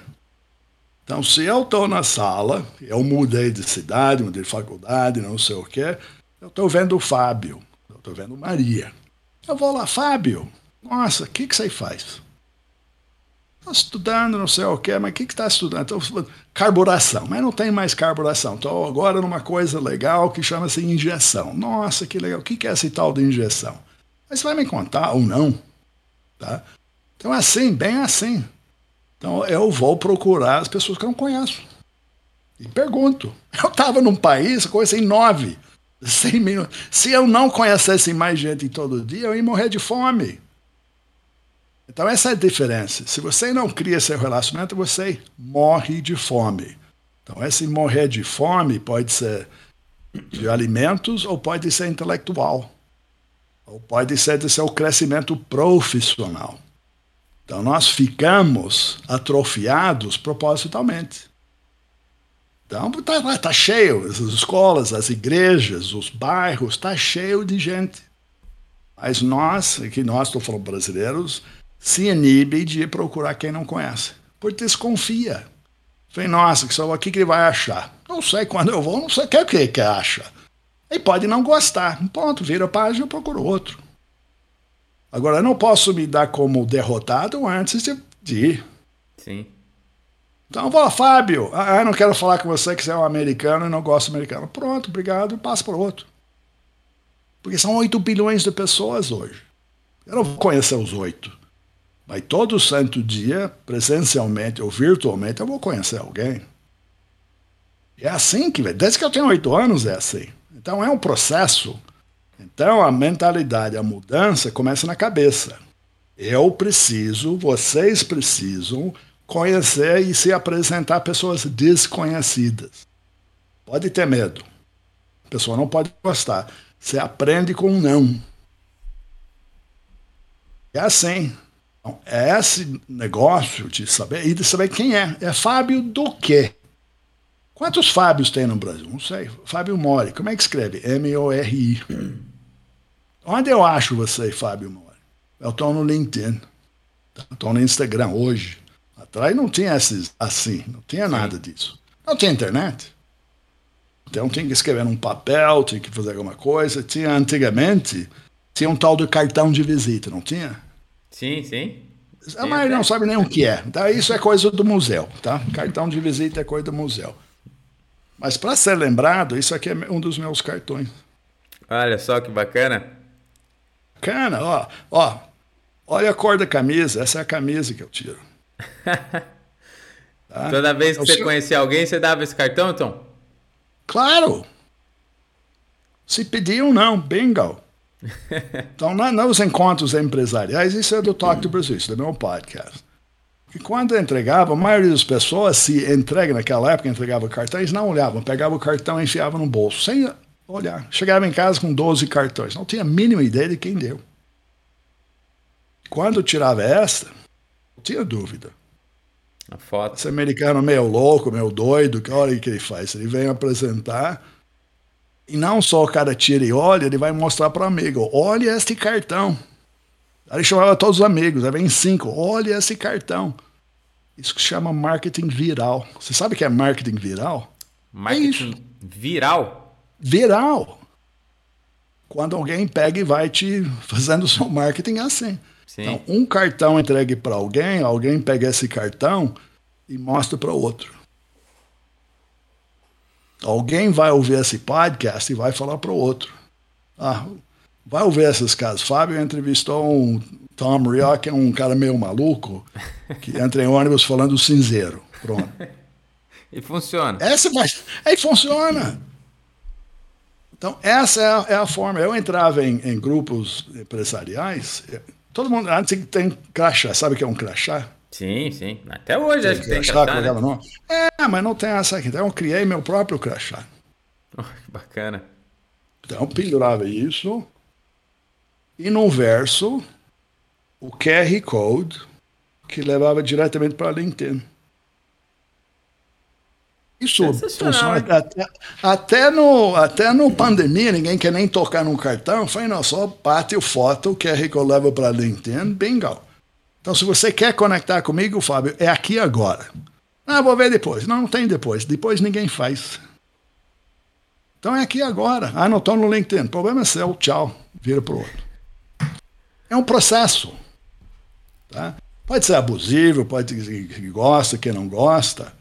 Então, se eu estou na sala, eu mudei de cidade, mudei de faculdade, não sei o quê, eu estou vendo o Fábio, eu estou vendo Maria. Eu vou lá, Fábio, nossa, o que, que você faz? Estou estudando, não sei o quê, mas o que está estudando? Estou carburação, mas não tem mais carburação. Estou agora numa coisa legal que chama-se injeção. Nossa, que legal. O que é esse tal de injeção? Mas você vai me contar ou não? Tá? Então assim, bem assim. Então eu vou procurar as pessoas que eu não conheço. E pergunto. Eu estava num país, conheci nove. 100 mil. Se eu não conhecesse mais gente todo dia, eu ia morrer de fome. Então, essa é a diferença. Se você não cria seu relacionamento, você morre de fome. Então, esse morrer de fome pode ser de alimentos ou pode ser intelectual. Ou pode ser de seu crescimento profissional. Então, nós ficamos atrofiados propositalmente. Então, está tá cheio, as escolas, as igrejas, os bairros, está cheio de gente. Mas nós, aqui nós, estou falando brasileiros, se inibe de procurar quem não conhece. Porque desconfia. Falei, nossa, que só aqui que ele vai achar. Não sei quando eu vou, não sei o que, que que acha. Ele pode não gostar. Ponto, vira a página e procura outro. Agora, eu não posso me dar como derrotado antes de ir. Sim. Então, vou, Fábio, ah, eu não quero falar com você que você é um americano e não gosta americano. Pronto, obrigado, passa para outro. Porque são 8 bilhões de pessoas hoje. Eu não vou conhecer os oito. Mas todo santo dia, presencialmente ou virtualmente, eu vou conhecer alguém. É assim que, desde que eu tenho oito anos, é assim. Então é um processo. Então a mentalidade, a mudança começa na cabeça. Eu preciso, vocês precisam conhecer e se apresentar a pessoas desconhecidas. Pode ter medo. A pessoa não pode gostar. Você aprende com um não. É assim. Então, é esse negócio de saber e de saber quem é. É Fábio do quê? Quantos Fábios tem no Brasil? Não sei. Fábio Mori. Como é que escreve? M-O-R-I. Onde eu acho você, Fábio Mori? Eu estou no LinkedIn. Estou no Instagram hoje. Atrás não tinha esses assim, não tinha nada disso. Não tinha internet. Então tinha que escrever num papel, tinha que fazer alguma coisa. Tinha antigamente, tinha um tal de cartão de visita, não tinha? Sim, sim. A maioria não sabe nem o que é. Então, isso é coisa do museu, tá? Cartão de visita é coisa do museu. Mas para ser lembrado, isso aqui é um dos meus cartões. Olha só que bacana. Bacana, ó, ó. Olha a cor da camisa, essa é a camisa que eu tiro. Tá? Toda vez que você conhecia alguém, você dava esse cartão, Tom? Claro! Se pediam, não, bingo. então, nos encontros empresariais, isso é do Talk to Brasil, isso é do meu podcast. E quando entregava, a maioria das pessoas se entrega naquela época, entregava cartões, não olhavam, pegava o cartão e enfiava no bolso, sem olhar. Chegava em casa com 12 cartões, não tinha a mínima ideia de quem deu. Quando tirava esta, tinha dúvida. A foto. Esse americano meio louco, meio doido, que olha o que ele faz. Ele vem apresentar e não só o cara tira e olha, ele vai mostrar para o amigo: olha este cartão. Aí ele chamava todos os amigos, aí vem cinco: olha esse cartão. Isso que chama marketing viral. Você sabe o que é marketing viral? Marketing é viral? Viral. Quando alguém pega e vai te fazendo seu marketing assim. Sim. Então, um cartão entregue para alguém, alguém pega esse cartão e mostra para outro. Alguém vai ouvir esse podcast e vai falar para o outro. Ah, vai ouvir esses casos. Fábio entrevistou um Tom Rio, que é um cara meio maluco, que entra em ônibus falando cinzeiro. Pronto. e funciona. Essa vai. Aí funciona. Então, essa é a, é a forma. Eu entrava em, em, grupos empresariais, todo mundo antes tem crachá. Sabe o que é um crachá? Sim, sim. Até hoje acho que tem crachá. crachá né? não. É, mas não tem essa aqui. Então eu criei meu próprio crachá. Oh, que bacana. Então eu pendurava isso. E no verso, o QR Code que levava diretamente para LinkedIn. Isso funciona até, até, no, até no pandemia, ninguém quer nem tocar num cartão. Eu falei, não, só bate o foto, o QR Code leva para LinkedIn, bingo. Então, se você quer conectar comigo, Fábio, é aqui agora. Ah, vou ver depois. Não, não tem depois. Depois ninguém faz. Então é aqui agora. Ah, não estou no LinkedIn. O problema é seu. Tchau. Vira para o outro. É um processo. Tá? Pode ser abusivo, pode ser que gosta, que não gosta,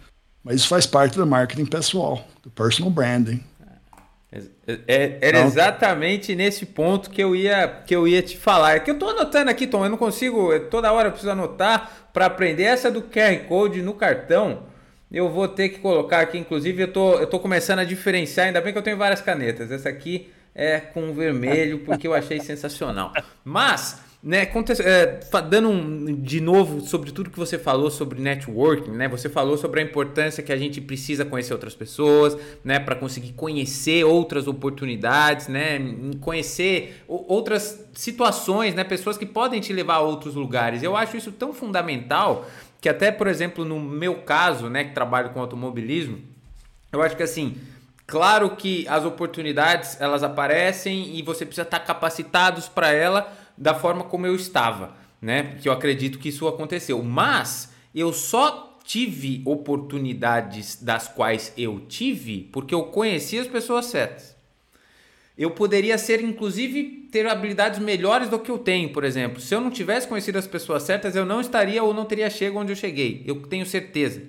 mas isso faz parte do marketing pessoal, do personal branding. É, é, era não. exatamente nesse ponto que eu ia que eu ia te falar. É que eu estou anotando aqui, Tom. Eu não consigo. Toda hora eu preciso anotar para aprender essa do QR Code no cartão. Eu vou ter que colocar aqui, inclusive, eu tô, eu tô começando a diferenciar, ainda bem que eu tenho várias canetas. Essa aqui é com vermelho, porque eu achei sensacional. Mas né, é, dando um, de novo sobre tudo que você falou sobre networking, né? Você falou sobre a importância que a gente precisa conhecer outras pessoas, né, para conseguir conhecer outras oportunidades, né, conhecer outras situações, né, pessoas que podem te levar a outros lugares. Eu acho isso tão fundamental que até, por exemplo, no meu caso, né, que trabalho com automobilismo, eu acho que assim, claro que as oportunidades elas aparecem e você precisa estar capacitados para ela da forma como eu estava, né? Que eu acredito que isso aconteceu. Mas eu só tive oportunidades das quais eu tive porque eu conheci as pessoas certas. Eu poderia ser, inclusive, ter habilidades melhores do que eu tenho, por exemplo. Se eu não tivesse conhecido as pessoas certas, eu não estaria ou não teria chegado onde eu cheguei. Eu tenho certeza.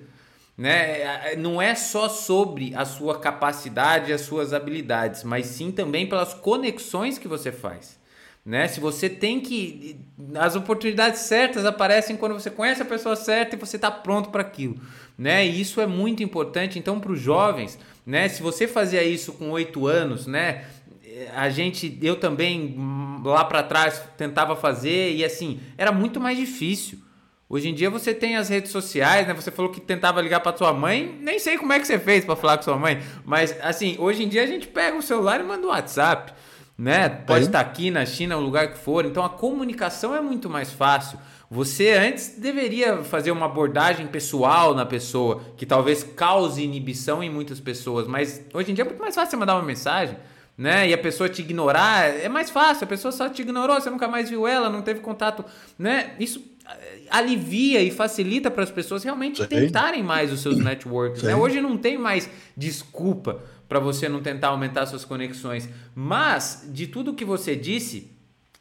Né? Não é só sobre a sua capacidade, as suas habilidades, mas sim também pelas conexões que você faz né? Se você tem que as oportunidades certas aparecem quando você conhece a pessoa certa e você está pronto para aquilo, né? E isso é muito importante. Então, para os jovens, né? Se você fazia isso com oito anos, né? A gente, eu também lá para trás tentava fazer e assim era muito mais difícil. Hoje em dia você tem as redes sociais, né? Você falou que tentava ligar para sua mãe, nem sei como é que você fez para falar com sua mãe, mas assim, hoje em dia a gente pega o celular e manda um WhatsApp né? Pode estar aqui na China, o lugar que for. Então a comunicação é muito mais fácil. Você antes deveria fazer uma abordagem pessoal na pessoa, que talvez cause inibição em muitas pessoas, mas hoje em dia é muito mais fácil você mandar uma mensagem, né? E a pessoa te ignorar, é mais fácil, a pessoa só te ignorou, você nunca mais viu ela, não teve contato, né? Isso eh, alivia e facilita para as pessoas realmente Sim. tentarem mais os seus networks, né? Hoje não tem mais desculpa para você não tentar aumentar suas conexões. Mas, de tudo que você disse,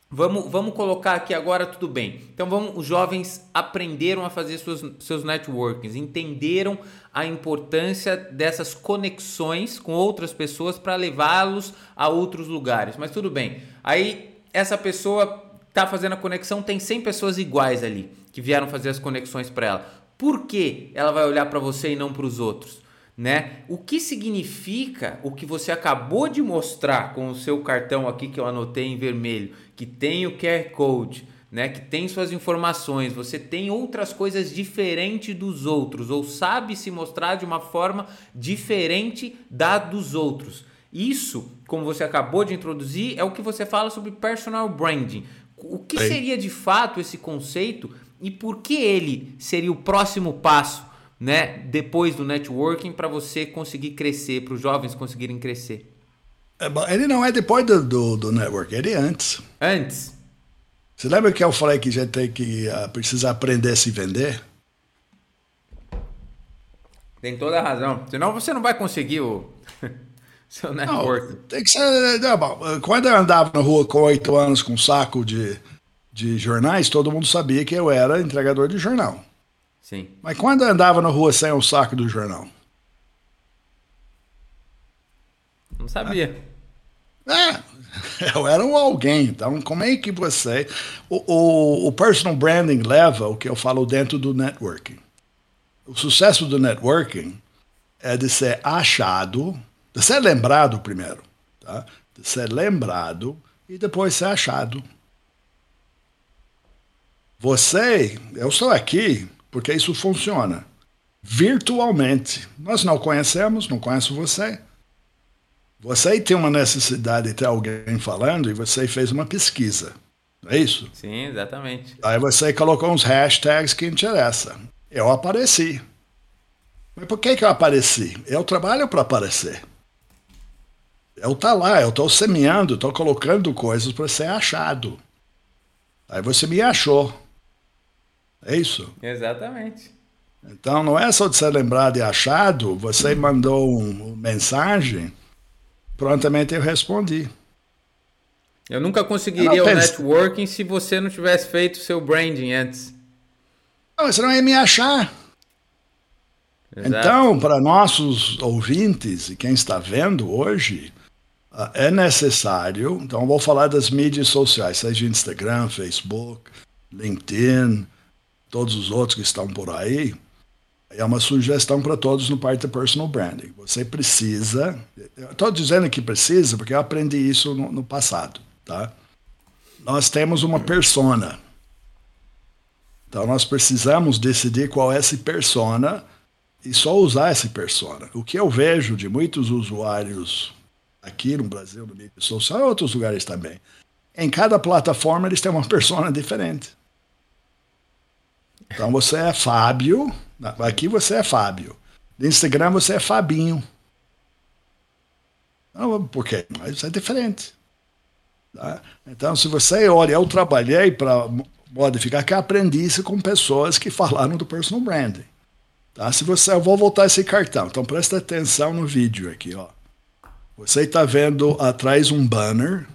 vamos, vamos colocar aqui agora tudo bem. Então, vamos, os jovens aprenderam a fazer suas, seus networkings, entenderam a importância dessas conexões com outras pessoas para levá-los a outros lugares. Mas tudo bem. Aí, essa pessoa está fazendo a conexão, tem 100 pessoas iguais ali que vieram fazer as conexões para ela. Por que ela vai olhar para você e não para os outros? Né? O que significa o que você acabou de mostrar com o seu cartão aqui que eu anotei em vermelho, que tem o QR Code, né? Que tem suas informações, você tem outras coisas diferentes dos outros ou sabe se mostrar de uma forma diferente da dos outros. Isso, como você acabou de introduzir, é o que você fala sobre personal branding. O que seria de fato esse conceito e por que ele seria o próximo passo né, depois do networking para você conseguir crescer, para os jovens conseguirem crescer? É, ele não é depois do, do, do network, ele é antes. Antes. Você lembra que eu falei que a gente tem que uh, precisa aprender a se vender? Tem toda a razão. Senão você não vai conseguir o seu network. Não, tem que ser. Não, quando eu andava na rua com oito anos com um saco de, de jornais, todo mundo sabia que eu era entregador de jornal. Sim. Mas quando andava na rua sem o saco do jornal? Não sabia. É, eu era um alguém. Então, como é que você. O, o, o personal branding leva o que eu falo dentro do networking. O sucesso do networking é de ser achado, de ser lembrado primeiro, tá? de ser lembrado e depois ser achado. Você, eu estou aqui porque isso funciona virtualmente. Nós não conhecemos, não conheço você. Você tem uma necessidade de ter alguém falando e você fez uma pesquisa. Não é isso? Sim, exatamente. Aí você colocou uns hashtags que interessam. Eu apareci. Mas por que, que eu apareci? Eu trabalho para aparecer. Eu tá lá, eu estou semeando, estou colocando coisas para ser achado. Aí você me achou. É isso? Exatamente. Então não é só de ser lembrado e achado, você mandou uma um prontamente eu respondi. Eu nunca conseguiria eu o networking se você não tivesse feito seu branding antes. Não, você não ia me achar. Exato. Então, para nossos ouvintes e quem está vendo hoje, ah, é necessário. Então, vou falar das mídias sociais, seja Instagram, Facebook, LinkedIn, todos os outros que estão por aí. É uma sugestão para todos no parte de personal branding. Você precisa. Estou dizendo que precisa porque eu aprendi isso no, no passado, tá? Nós temos uma persona. Então nós precisamos decidir qual é essa persona e só usar essa persona. O que eu vejo de muitos usuários aqui no Brasil, no mídia social, e outros lugares também. Em cada plataforma eles têm uma persona diferente. Então você é Fábio, aqui você é Fábio. No Instagram você é Fabinho. Por quê? Mas é diferente. Tá? Então, se você olha, eu trabalhei para modificar, que aprendi isso com pessoas que falaram do personal branding. Tá? Se você, eu vou voltar esse cartão, então presta atenção no vídeo aqui. Ó. Você está vendo atrás um banner,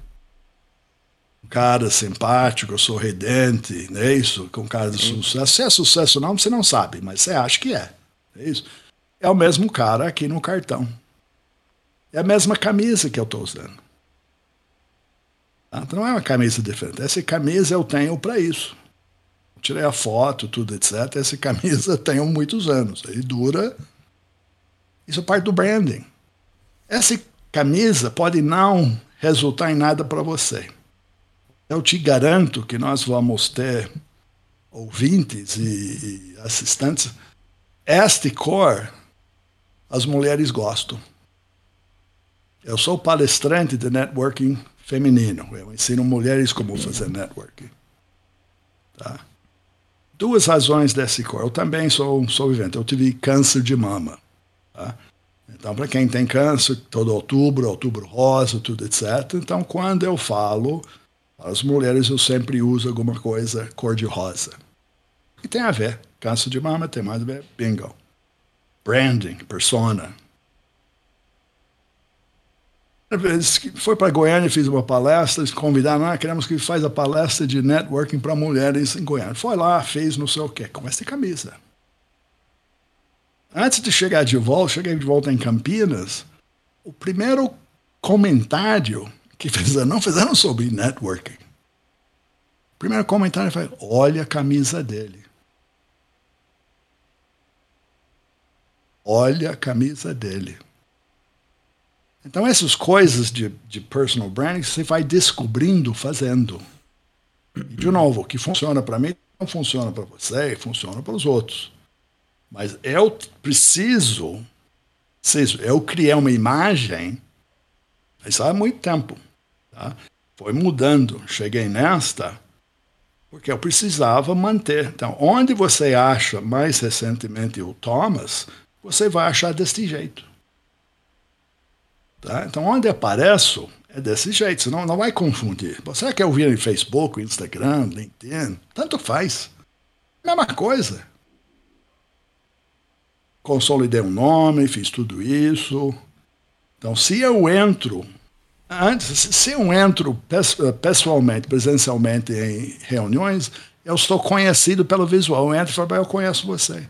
cara simpático, sorridente, não é isso? Com cara de sucesso. Se é sucesso ou não, você não sabe, mas você acha que é. É isso? É o mesmo cara aqui no cartão. É a mesma camisa que eu estou usando. Tá? Então não é uma camisa diferente. Essa camisa eu tenho para isso. tirei a foto, tudo, etc. Essa camisa eu tenho muitos anos. Aí dura. Isso é parte do branding. Essa camisa pode não resultar em nada para você. Eu te garanto que nós vamos ter ouvintes e, e assistentes. Este cor as mulheres gostam. Eu sou palestrante de networking feminino. Eu ensino mulheres como fazer networking. Tá? Duas razões desse cor. Eu também sou sobrevivente. Eu tive câncer de mama. Tá? Então, para quem tem câncer, todo outubro, outubro rosa, tudo etc. Então, quando eu falo, as mulheres eu sempre uso alguma coisa cor de rosa. E tem a ver. Câncer de mama tem mais a ver. Bingo. Branding, persona. Foi para Goiânia, fiz uma palestra, eles convidaram, ah, queremos que faz a palestra de networking para mulheres em Goiânia. Foi lá, fez não sei o quê, com essa camisa. Antes de chegar de volta, cheguei de volta em Campinas, o primeiro comentário que fizeram, não fizeram sobre networking. Primeiro comentário foi: olha a camisa dele. Olha a camisa dele. Então, essas coisas de, de personal branding você vai descobrindo fazendo. E, de novo, o que funciona para mim não funciona para você, funciona para os outros. Mas eu preciso, eu criei uma imagem, isso há muito tempo. Tá? Foi mudando. Cheguei nesta porque eu precisava manter. Então, onde você acha mais recentemente o Thomas, você vai achar deste jeito. Tá? Então, onde apareço, é desse jeito, senão não vai confundir. Você quer ouvir em Facebook, Instagram, LinkedIn? Tanto faz. Mesma coisa consolidei um nome, fiz tudo isso. Então, se eu entro, antes, se eu entro pessoalmente, presencialmente em reuniões, eu estou conhecido pelo visual. Eu entro e falo, eu conheço você.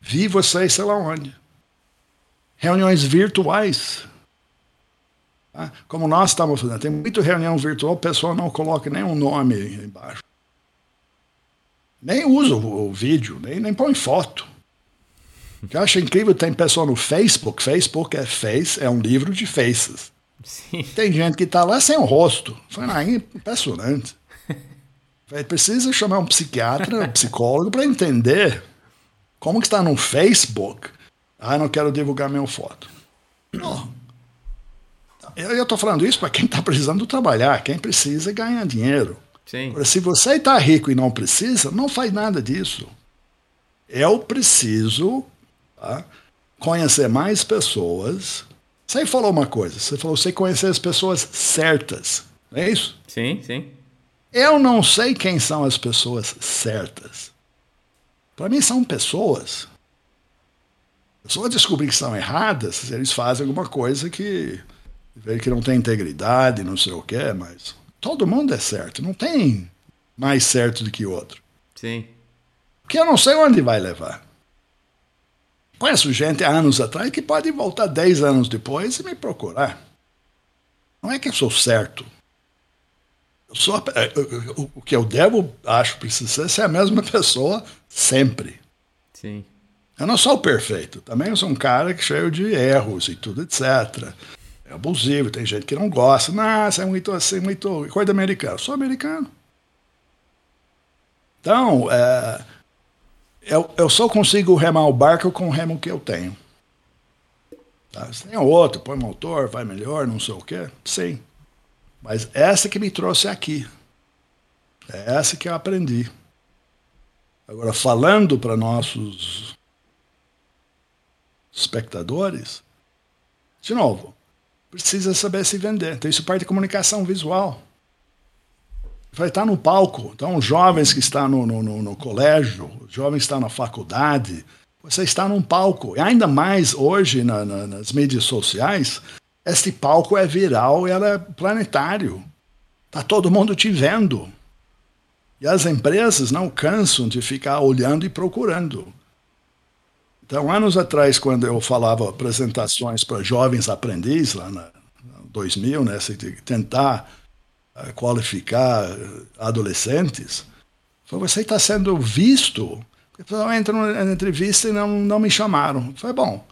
Vi você, sei lá onde. Reuniões virtuais. Tá? Como nós estamos fazendo. Tem muita reunião virtual, o pessoal não coloca nenhum nome embaixo. Nem usa o, o vídeo, nem, nem põe foto. O que eu acho incrível, tem pessoal no Facebook, Facebook é Face, é um livro de faces. Sim. Tem gente que está lá sem o rosto. Foi ah, impressionante. Precisa chamar um psiquiatra, um psicólogo para entender como que está no Facebook. Ah, não quero divulgar minha foto. Não. Eu estou falando isso para quem está precisando trabalhar, quem precisa ganhar dinheiro. Sim. Se você está rico e não precisa, não faz nada disso. Eu preciso Tá? Conhecer mais pessoas. Você falou uma coisa, você falou você conhecer as pessoas certas. Não é isso? Sim, sim. Eu não sei quem são as pessoas certas. Para mim são pessoas. Pessoas descobrir que são erradas, eles fazem alguma coisa que que não tem integridade, não sei o que, mas todo mundo é certo. Não tem mais certo do que outro. Sim. que eu não sei onde vai levar. Conheço gente há anos atrás que pode voltar 10 anos depois e me procurar. Não é que eu sou certo. Eu sou, é, o que eu devo, acho, precisa ser a mesma pessoa sempre. Sim. Eu não sou perfeito. Também eu sou um cara que cheio de erros e tudo, etc. É abusivo, tem gente que não gosta. Nossa, é muito assim, muito coisa americana. Eu sou americano. Então, é, eu, eu só consigo remar o barco com o remo que eu tenho. Tá? Se tem outro, põe motor, vai melhor, não sei o quê. Sim. Mas essa que me trouxe aqui. É essa que eu aprendi. Agora, falando para nossos espectadores, de novo, precisa saber se vender. Então, isso parte de comunicação visual. Vai estar no palco. Então, jovens que estão no, no, no, no colégio, jovens que estão na faculdade, você está num palco. E ainda mais hoje na, na, nas mídias sociais, este palco é viral e é planetário. Está todo mundo te vendo. E as empresas não cansam de ficar olhando e procurando. Então, anos atrás, quando eu falava apresentações para jovens aprendizes, lá na 2000, né, tentar qualificar adolescentes, falei, você está sendo visto. Eu entro na entrevista e não, não me chamaram. Foi bom.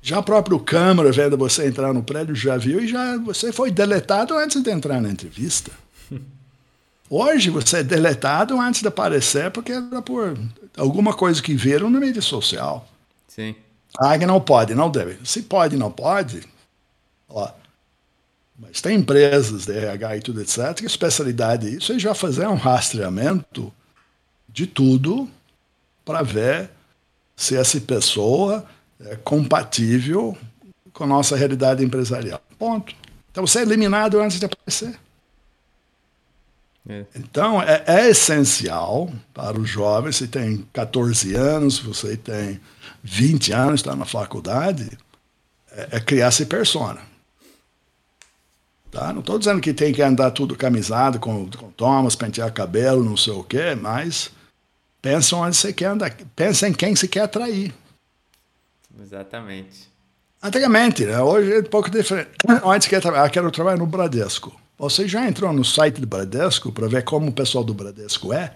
Já a próprio câmera vendo você entrar no prédio já viu e já você foi deletado antes de entrar na entrevista. Hoje você é deletado antes de aparecer porque era por alguma coisa que viram no mídia social. Sim. Ah, que não pode, não deve. Se pode, não pode. Ó, mas tem empresas de RH e tudo, etc., que a especialidade é isso é já fazer um rastreamento de tudo para ver se essa pessoa é compatível com a nossa realidade empresarial. Ponto. Então você é eliminado antes de aparecer. É. Então, é, é, essencial para os jovens, se tem 14 anos, você tem 20 anos, está na faculdade, é, é criar essa persona. Tá? Não estou dizendo que tem que andar tudo camisado, com, com tomas, pentear cabelo, não sei o quê, mas pensa onde você quer andar, pensa em quem você quer atrair. Exatamente. Antigamente, né? hoje é um pouco diferente. Antes quer trabalhar, quero trabalhar no Bradesco. Você já entrou no site do Bradesco para ver como o pessoal do Bradesco é?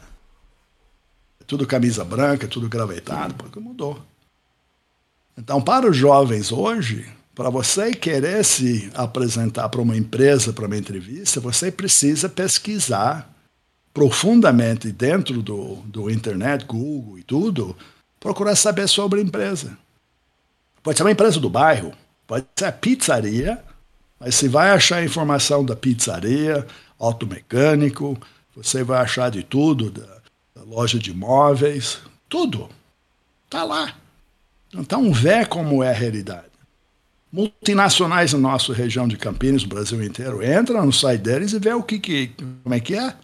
é tudo camisa branca, tudo gravetado, porque mudou. Então, para os jovens hoje, para você querer se apresentar para uma empresa, para uma entrevista, você precisa pesquisar profundamente dentro do, do internet, Google e tudo, procurar saber sobre a empresa. Pode ser uma empresa do bairro, pode ser a pizzaria, mas você vai achar informação da pizzaria, automecânico, você vai achar de tudo, da, da loja de imóveis, tudo. Está lá. Então vê como é a realidade. Multinacionais na nossa região de Campinas, no Brasil inteiro, entra no site deles e vê o que, que como é que é.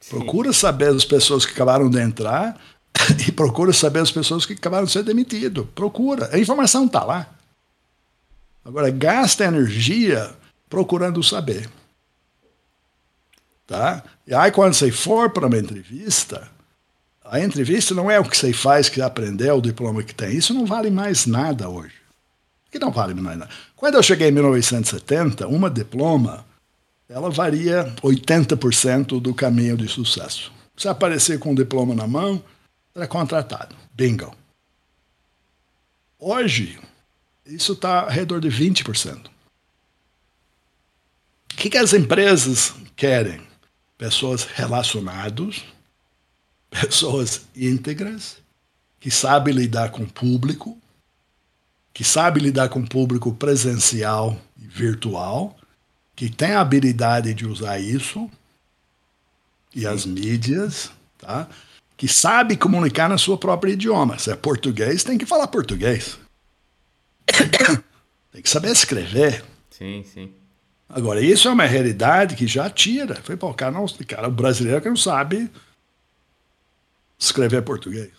Sim. Procura saber as pessoas que acabaram de entrar e procura saber as pessoas que acabaram de ser demitidas. Procura. A informação está lá. Agora, gasta energia procurando saber. Tá? E aí, quando você for para uma entrevista, a entrevista não é o que você faz, que aprendeu, o diploma que tem. Isso não vale mais nada hoje. Que não vale mais nada. Quando eu cheguei em 1970, uma diploma, ela varia 80% do caminho de sucesso. Se aparecer com um diploma na mão, era contratado. Bingo. Hoje, isso está ao redor de 20%. O que, que as empresas querem? Pessoas relacionadas, pessoas íntegras, que sabem lidar com o público, que sabem lidar com o público presencial e virtual, que tem a habilidade de usar isso e as mídias, tá? que sabe comunicar na sua própria idioma. Se é português, tem que falar português. Tem que saber escrever. Sim, sim. Agora, isso é uma realidade que já tira. Foi, pô, o cara, não, cara o brasileiro que não sabe escrever português.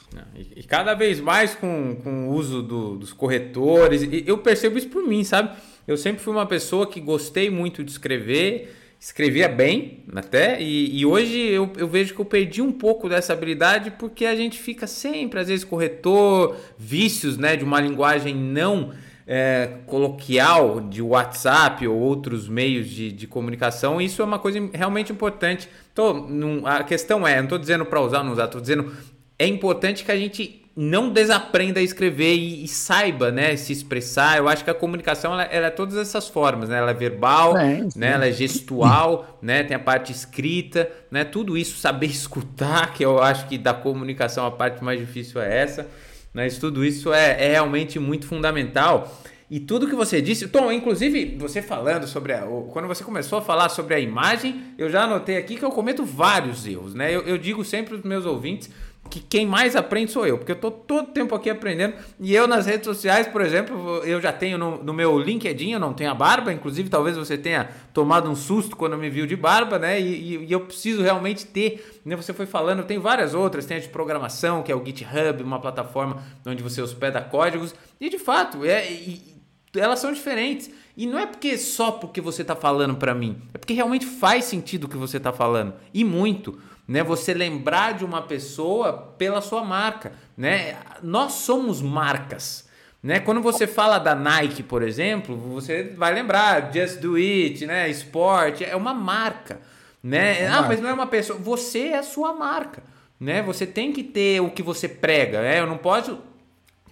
E, cada vez mais com, com o uso do, dos corretores. E eu percebo isso por mim, sabe? Eu sempre fui uma pessoa que gostei muito de escrever escrevia bem até, e, e hoje eu, eu, vejo que eu perdi um pouco dessa habilidade porque a gente fica sempre, às vezes, corretor, vícios né, de uma linguagem não é, coloquial de WhatsApp ou outros meios de, de comunicação. Isso é uma coisa realmente importante. Tô, a questão é, não estou dizendo para usar ou não usar, estou dizendo é importante que a gente não desaprenda a escrever e, e, saiba, né, se expressar. Eu acho que a comunicação ela, ela é todas essas formas, né? Ela é verbal, é, né? Ela é gestual, né? Tem a parte escrita, né? Tudo isso saber escutar, que eu acho que da comunicação a parte mais difícil é essa. Mas tudo isso é, é realmente muito fundamental. E tudo que você disse, Tom, inclusive você falando sobre a, quando você começou a falar sobre a imagem, eu já anotei aqui que eu cometo vários erros, né? Eu, eu digo sempre para os meus ouvintes que quem mais aprende sou eu, porque eu tô todo tempo aqui aprendendo. E eu nas redes sociais, por exemplo, eu já tenho no, no, meu LinkedIn, eu não tenho a barba, inclusive talvez você tenha tomado um susto quando me viu de barba, né? E, e, e eu preciso realmente ter, né? Você foi falando, tem várias outras, tem a de programação, que é o GitHub, uma plataforma onde você hospeda códigos, e de fato, é, e, elas são diferentes. E não é porque só porque você está falando para mim, é porque realmente faz sentido o que você está falando, e muito né? Você lembrar de uma pessoa pela sua marca, né? Nós somos marcas. Né? Quando você fala da Nike, por exemplo, você vai lembrar Just Do It, né? Esporte, é uma marca, né? É ah, mas não é uma pessoa. Você é a sua marca, né? Você tem que ter o que você prega, né? Eu não posso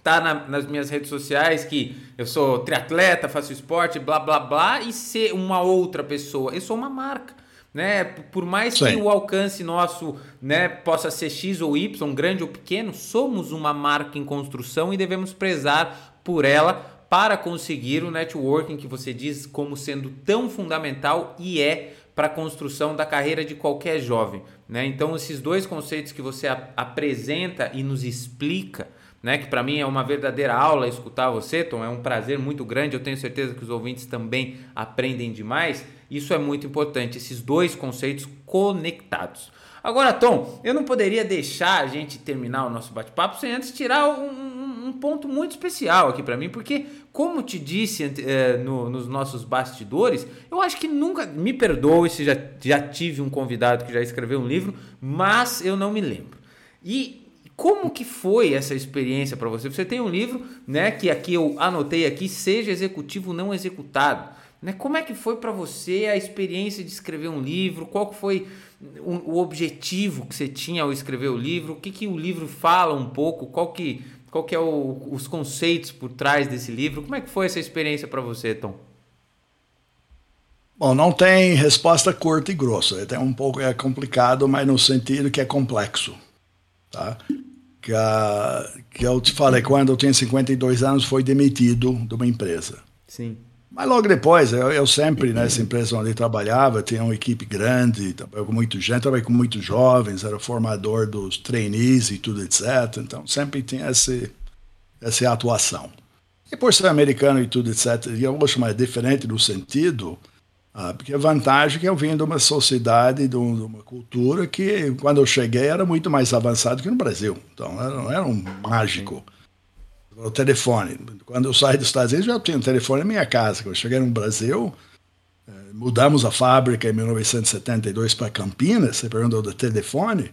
tá nas minhas redes sociais que eu sou triatleta, faço esporte, blá blá blá e ser uma outra pessoa. Eu sou uma marca né? Por mais Sim. que o alcance nosso, né, possa ser X ou Y, grande ou pequeno, somos uma marca em construção e devemos prezar por ela para conseguir o networking que você diz como sendo tão fundamental e é para a construção da carreira de qualquer jovem, né? Então esses dois conceitos que você ap apresenta e nos explica, né, que para mim é uma verdadeira aula escutar você, Tom, é um prazer muito grande, eu tenho certeza que os ouvintes também aprendem demais isso é muito importante, esses dois conceitos conectados. Agora, Tom, eu não poderia deixar a gente terminar o nosso bate-papo sem antes tirar um, um, ponto muito especial aqui para mim, porque, como te disse é, no, nos nossos bastidores, eu acho que nunca. Me perdoe se já, já tive um convidado que já escreveu um livro, mas eu não me lembro. E como que foi essa experiência para você? Você tem um livro, né, que aqui eu anotei aqui, seja executivo não executado. Né? Como é que foi para você a experiência de escrever um livro? Qual foi o, objetivo que você tinha ao escrever o livro? O que, que o livro fala um pouco? Qual que, qual que é o, os conceitos por trás desse livro? Como é que foi essa experiência para você, Tom? Bom, não tem resposta curta e grossa. É um pouco é complicado, mas no sentido que é complexo, tá? Que, a, que eu te falei, quando eu tinha 52 anos, foi demitido de uma empresa. Sim. Mas logo depois, eu, eu sempre, nessa empresa onde trabalhava, tinha uma equipe grande, trabalhava com muita gente, trabalhava com muitos jovens, era formador dos trainees e tudo, etc. Então, sempre tinha esse, essa atuação. E por ser americano e tudo, etc., e eu acho mais diferente no sentido, ah, porque a vantagem é que eu vim de uma sociedade, de, uma cultura que, quando eu cheguei, era muito mais avançado que no Brasil. Então, não era um mágico o telefone. Quando eu saí dos Estados Unidos, já tinha um telefone na minha casa. Quando eu cheguei no Brasil, eh, mudamos a fábrica em 1972 para Campinas, você perguntou do telefone,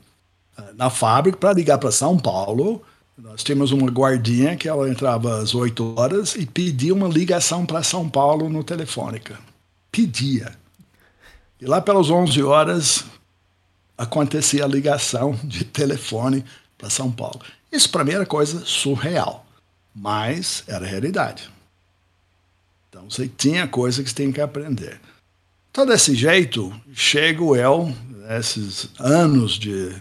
eh, na fábrica, para ligar para São Paulo, nós tínhamos uma guardinha que ela entrava às 8 horas e pedia uma ligação para São Paulo no Telefônica. Pedia. E lá pelas 11 horas acontecia a ligação de telefone para São Paulo. Isso para mim era coisa surreal mas era realidade. Então você tinha coisa que você tem que aprender. Então, desse jeito, chego eu, esses anos de,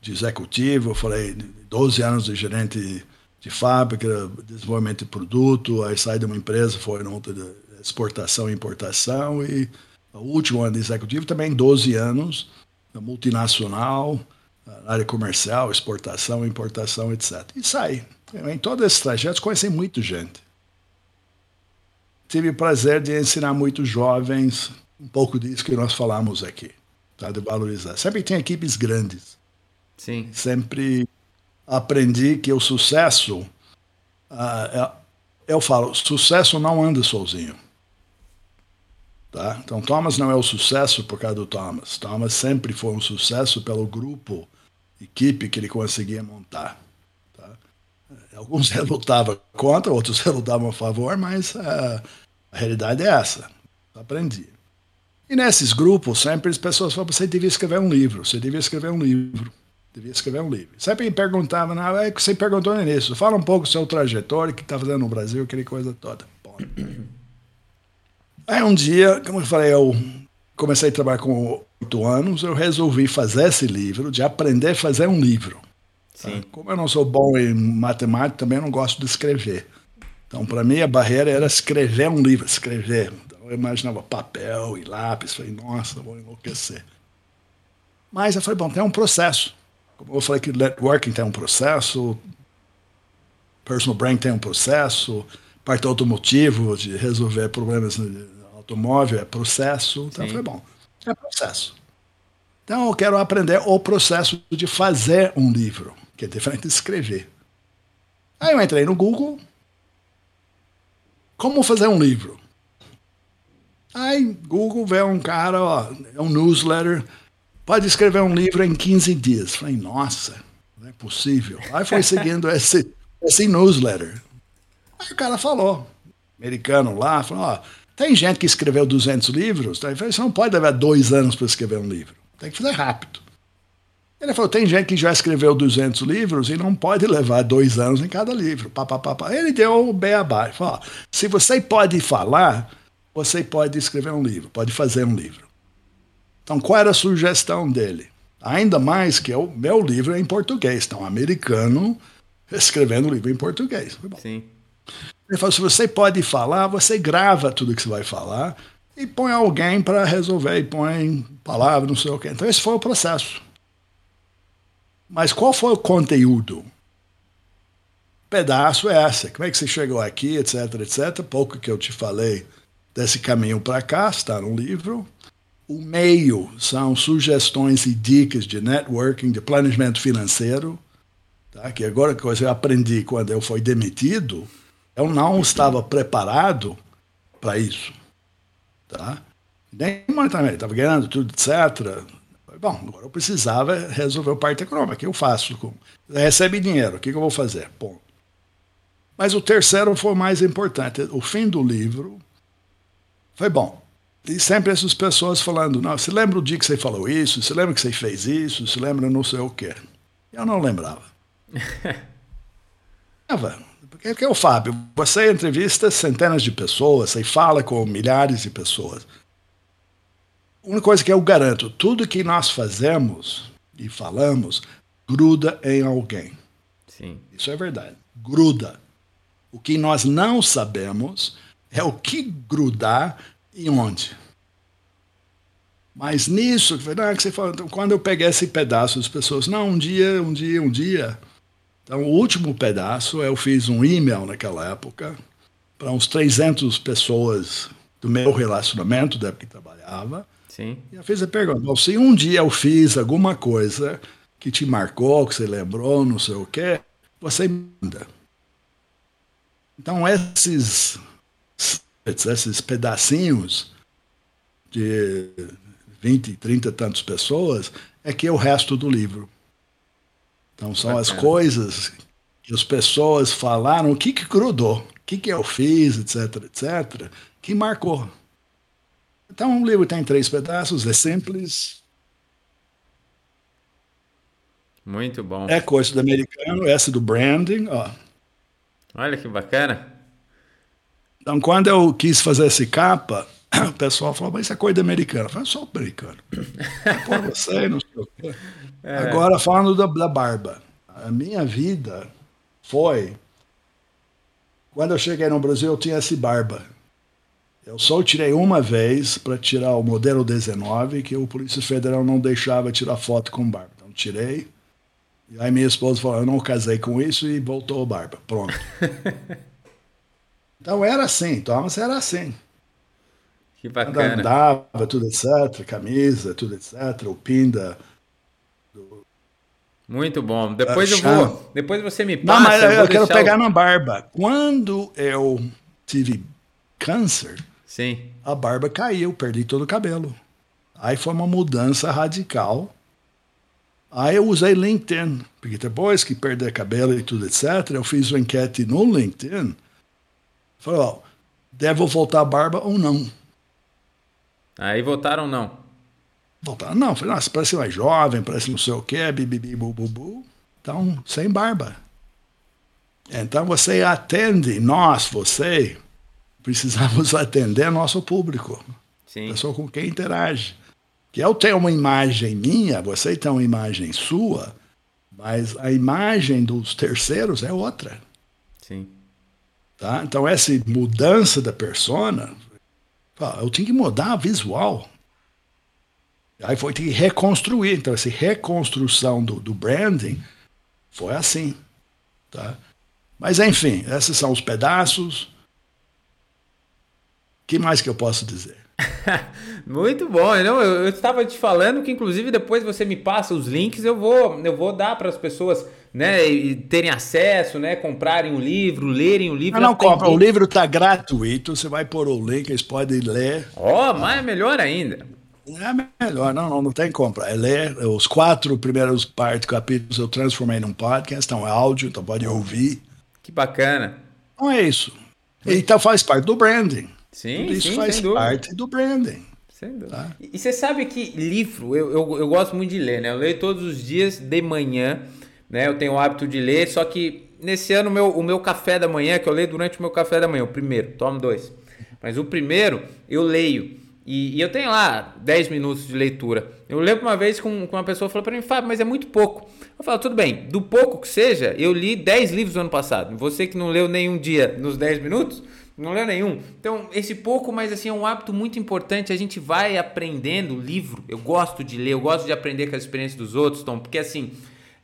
de executivo, eu falei, 12 anos de gerente de fábrica, desenvolvimento de produto, aí saí de uma empresa, foi na outra exportação e importação, e o último ano de executivo também 12 anos, multinacional, na área comercial, exportação, importação, etc. E saí. Em todos esses trajetos conheci muita gente. Tive o prazer de ensinar muitos jovens um pouco disso que nós falamos aqui, tá? de valorizar. Sempre tem equipes grandes. Sim. Sempre aprendi que o sucesso, uh, eu falo, sucesso não anda sozinho. Tá? Então, Thomas não é o sucesso por causa do Thomas. Thomas sempre foi um sucesso pelo grupo, equipe que ele conseguia montar. Tá? Alguns ele lutava contra, outros ele lutavam a favor, mas uh, a realidade é essa. Aprendi. E nesses grupos, sempre as pessoas falavam: você devia escrever um livro, você devia escrever um livro, devia escrever um livro. Sempre me perguntavam: não, é que você perguntou início, fala um pouco do seu trajetória, que está fazendo no Brasil, aquela coisa toda. Bom. Aí um dia, como eu falei, eu comecei a trabalhar com oito anos, eu resolvi fazer esse livro, de aprender a fazer um livro. Sim. Como eu não sou bom em matemática, também não gosto de escrever. Então, para mim, a barreira era escrever um livro, escrever. Eu imaginava papel e lápis, falei, nossa, vou enlouquecer. Mas eu falei, bom, tem um processo. Como eu falei que networking tem um processo, personal brand tem um processo, parte automotivo de resolver problemas automóvel é processo. Então Sim. falei, bom, é processo. Então eu quero aprender o processo de fazer um livro, que é diferente de escrever. Aí eu entrei no Google, como fazer um livro? Aí Google vê um cara, ó, é um newsletter, pode escrever um livro em 15 dias. Falei, nossa, não é possível. Aí foi seguindo esse, esse newsletter. Aí o cara falou, americano lá, falou, ó, tem gente que escreveu 200 livros, tá? você não pode levar dois anos para escrever um livro, tem que fazer rápido. Ele falou, tem gente que já escreveu 200 livros e não pode levar dois anos em cada livro. Pá, pá, pá, pá. Ele deu o beabá. Falou, se você pode falar, você pode escrever um livro, pode fazer um livro. Então, qual era a sugestão dele? Ainda mais que o meu livro é em português, então, americano escrevendo livro em português. Sim. Ele falou: se você pode falar, você grava tudo que você vai falar e põe alguém para resolver, e põe palavras, não sei o quê. Então, esse foi o processo. Mas qual foi o conteúdo? Pedaço é essa. Como é que você chegou aqui, etc, etc. Pouco que eu te falei desse caminho para cá, está no livro. O meio são sugestões e dicas de networking, de planejamento financeiro, tá? que agora que eu aprendi quando eu fui demitido, eu não estava preparado para isso. Tá? Nem monetariamente, estava ganhando tudo, etc. Bom, agora eu precisava resolver o parte econômico. O que eu faço? Recebe dinheiro, o que eu vou fazer? Bom. Mas o terceiro foi o mais importante. O fim do livro foi bom. E sempre essas pessoas falando, não, se lembra o dia que você falou isso, se lembra que você fez isso, se lembra não sei o quê. Eu não lembrava. Porque que é o Fábio, você entrevista centenas de pessoas, você fala com milhares de pessoas. Uma coisa que eu garanto, tudo que nós fazemos e falamos gruda em alguém. Sim. Isso é verdade. Gruda. O que nós não sabemos é o que grudar e onde. Mas nisso, que você falou, então, quando eu peguei esse pedaço, as pessoas, não, um dia, um dia, um dia. Então, o último pedaço, eu fiz um e-mail naquela época para uns 300 pessoas do meu relacionamento, da época que trabalhava. Sim. E eu fiz a pergunta: se um dia eu fiz alguma coisa que te marcou, que você lembrou, não sei o quê, você manda. Então, esses esses pedacinhos de 20, 30 tantas pessoas, é que é o resto do livro. Então são Bacana. as coisas que as pessoas falaram, o que, que grudou, o que, que eu fiz, etc, etc, que marcou. Então o livro tem três pedaços, é simples. Muito bom. É coisa do americano, essa do branding, ó. Olha que bacana. Então, quando eu quis fazer essa capa, o pessoal falou, mas isso é coisa americana. Eu falei, sou americano. Por você, não sei o quê. É. Agora, falando da, da barba. A minha vida foi... Quando eu cheguei no Brasil, eu tinha essa barba. Eu só tirei uma vez para tirar o modelo 19, que o Polícia Federal não deixava tirar foto com barba. Então, tirei. E aí minha esposa falou, eu não casei com isso e voltou a barba. Pronto. Então era assim, Thomas era assim. Que bacana. Andava, tudo etc, camisa, tudo etc, o pinda. Muito bom. Depois eu vou. Depois você me passa. Não, mas eu, eu quero pegar o... na barba. Quando eu tive câncer, Sim. A barba caiu, perdi todo o cabelo. Aí foi uma mudança radical. Aí eu usei LinkedIn, porque depois que perder cabelo e tudo, etc., eu fiz uma enquete no LinkedIn. Falei, ó, devo voltar a barba ou não? Aí votaram não. Votaram não. Falei, nossa, parece mais jovem, parece não sei o quê, bibibi, bububu. Então, sem barba. Então você atende, nós, você, precisamos atender nosso público. Sim. Pessoa com quem interage. Que eu tenho uma imagem minha, você tem uma imagem sua, mas a imagem dos terceiros é outra. Sim. Tá? Então, essa mudança da persona, eu tinha que mudar a visual. Aí foi que reconstruir. Então, essa reconstrução do, do branding foi assim. Tá? Mas, enfim, esses são os pedaços. O que mais que eu posso dizer? Muito bom. Não, eu, estava te falando que, inclusive, depois você me passa os links, eu vou, eu vou dar para as pessoas né, terem acesso, né, comprarem o livro, lerem o livro. Não, não compra, o livro está gratuito, você vai pôr o link, eles podem ler. Ó, oh, mas é melhor ainda. É melhor, não, não, não tem compra. É ler os quatro primeiros partes, capítulos eu transformei num podcast, então é áudio, então pode ouvir. Que bacana. Então é isso. Então faz parte do branding. Sim, Tudo isso sim, faz parte do branding. Sem dúvida. Tá? E você sabe que livro, eu, eu, eu, gosto muito de ler, né? Eu leio todos os dias de manhã, né? Eu tenho o hábito de ler, só que nesse ano meu, o meu café da manhã, que eu leio durante o meu café da manhã, o primeiro, tomo dois. Mas o primeiro eu leio. E, e eu tenho lá 10 minutos de leitura. Eu lembro uma vez com uma pessoa falou para mim, Fábio, mas é muito pouco. Eu falo, tudo bem, do pouco que seja, eu li 10 livros no ano passado. Você que não leu nenhum dia nos 10 minutos, não leu nenhum. Então, esse pouco, mas assim, é um hábito muito importante. A gente vai aprendendo livro. Eu gosto de ler, eu gosto de aprender com as experiências dos outros, Tom, porque assim,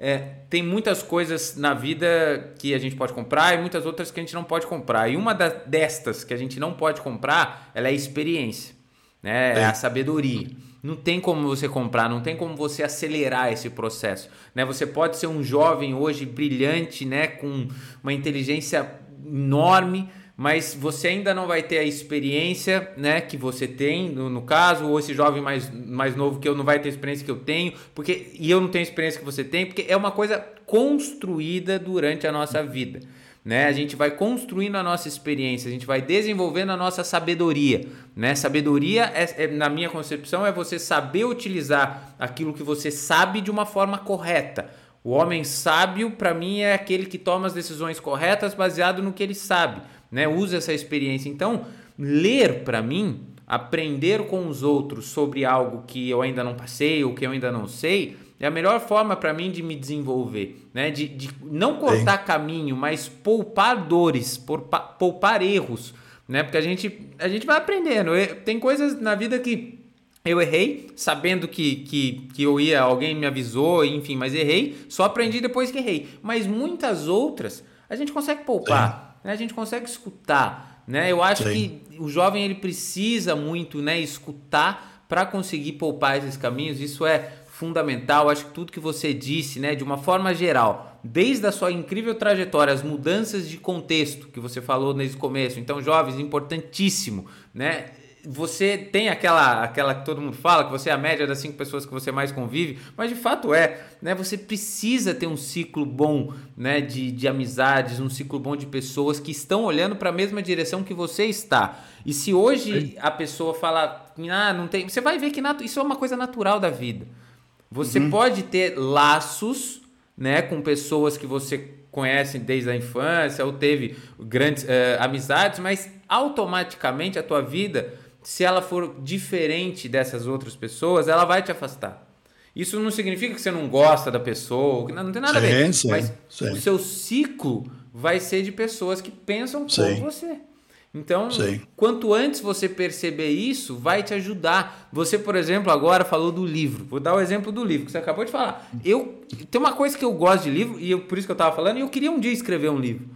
é, tem muitas coisas na vida que a gente pode comprar e muitas outras que a gente não pode comprar. E uma destas que a gente não pode comprar, ela é experiência, né? É, a sabedoria. Não tem como você comprar, não tem como você acelerar esse processo, né? Você pode ser um jovem hoje brilhante, né, com uma inteligência enorme, mas você ainda não vai ter a experiência né, que você tem, no, no, caso, ou esse jovem mais, mais novo que eu não vai ter a experiência que eu tenho, porque e eu não tenho a experiência que você tem, porque é uma coisa construída durante a nossa vida. Né? A gente vai construindo a nossa experiência, a gente vai desenvolvendo a nossa sabedoria. Né? Sabedoria, é, é, na minha concepção, é você saber utilizar aquilo que você sabe de uma forma correta. O homem sábio, para mim, é aquele que toma as decisões corretas baseado no que ele sabe né? Usa essa experiência. Então, ler para mim, aprender com os outros sobre algo que eu ainda não passei ou que eu ainda não sei, é a melhor forma para mim de me desenvolver, né? De, de não cortar Sim. caminho, mas poupar dores, poupar, poupar erros, né? Porque a gente, a gente vai aprendendo. Tem coisas na vida que eu errei, sabendo que, que, que eu ia, alguém me avisou, enfim, mas errei, só aprendi depois que errei. Mas muitas outras a gente consegue poupar. Né? a gente consegue escutar. Né? Eu acho Sim. que o jovem ele precisa muito né, escutar para conseguir poupar esses caminhos. Isso é fundamental. Acho que tudo que você disse, né, de uma forma geral, desde a sua incrível trajetória, as mudanças de contexto que você falou nesse começo. Então, jovens, importantíssimo, né? você tem aquela aquela que todo mundo fala, que você é a média das cinco pessoas que você mais convive, mas de fato é, né? Você precisa ter um ciclo bom, né? De, de amizades, um ciclo bom de pessoas que estão olhando para a mesma direção que você está. E se hoje a pessoa fala, ah, não tem, você vai ver que isso é uma coisa natural da vida. Você uhum. pode ter laços, né? Com pessoas que você conhece desde a infância ou teve grandes uh, amizades, mas automaticamente a tua vida se ela for diferente dessas outras pessoas, ela vai te afastar. Isso não significa que você não gosta da pessoa, não, não tem nada sim, a ver. Sim, mas sim. o seu ciclo vai ser de pessoas que pensam como você. Então, quanto antes você perceber isso, vai te ajudar. Você, por exemplo, agora falou do livro. Vou dar o exemplo do livro que você acabou de falar. Eu tem uma coisa que eu gosto de livro e eu, por isso que eu estava falando. Eu queria um dia escrever um livro.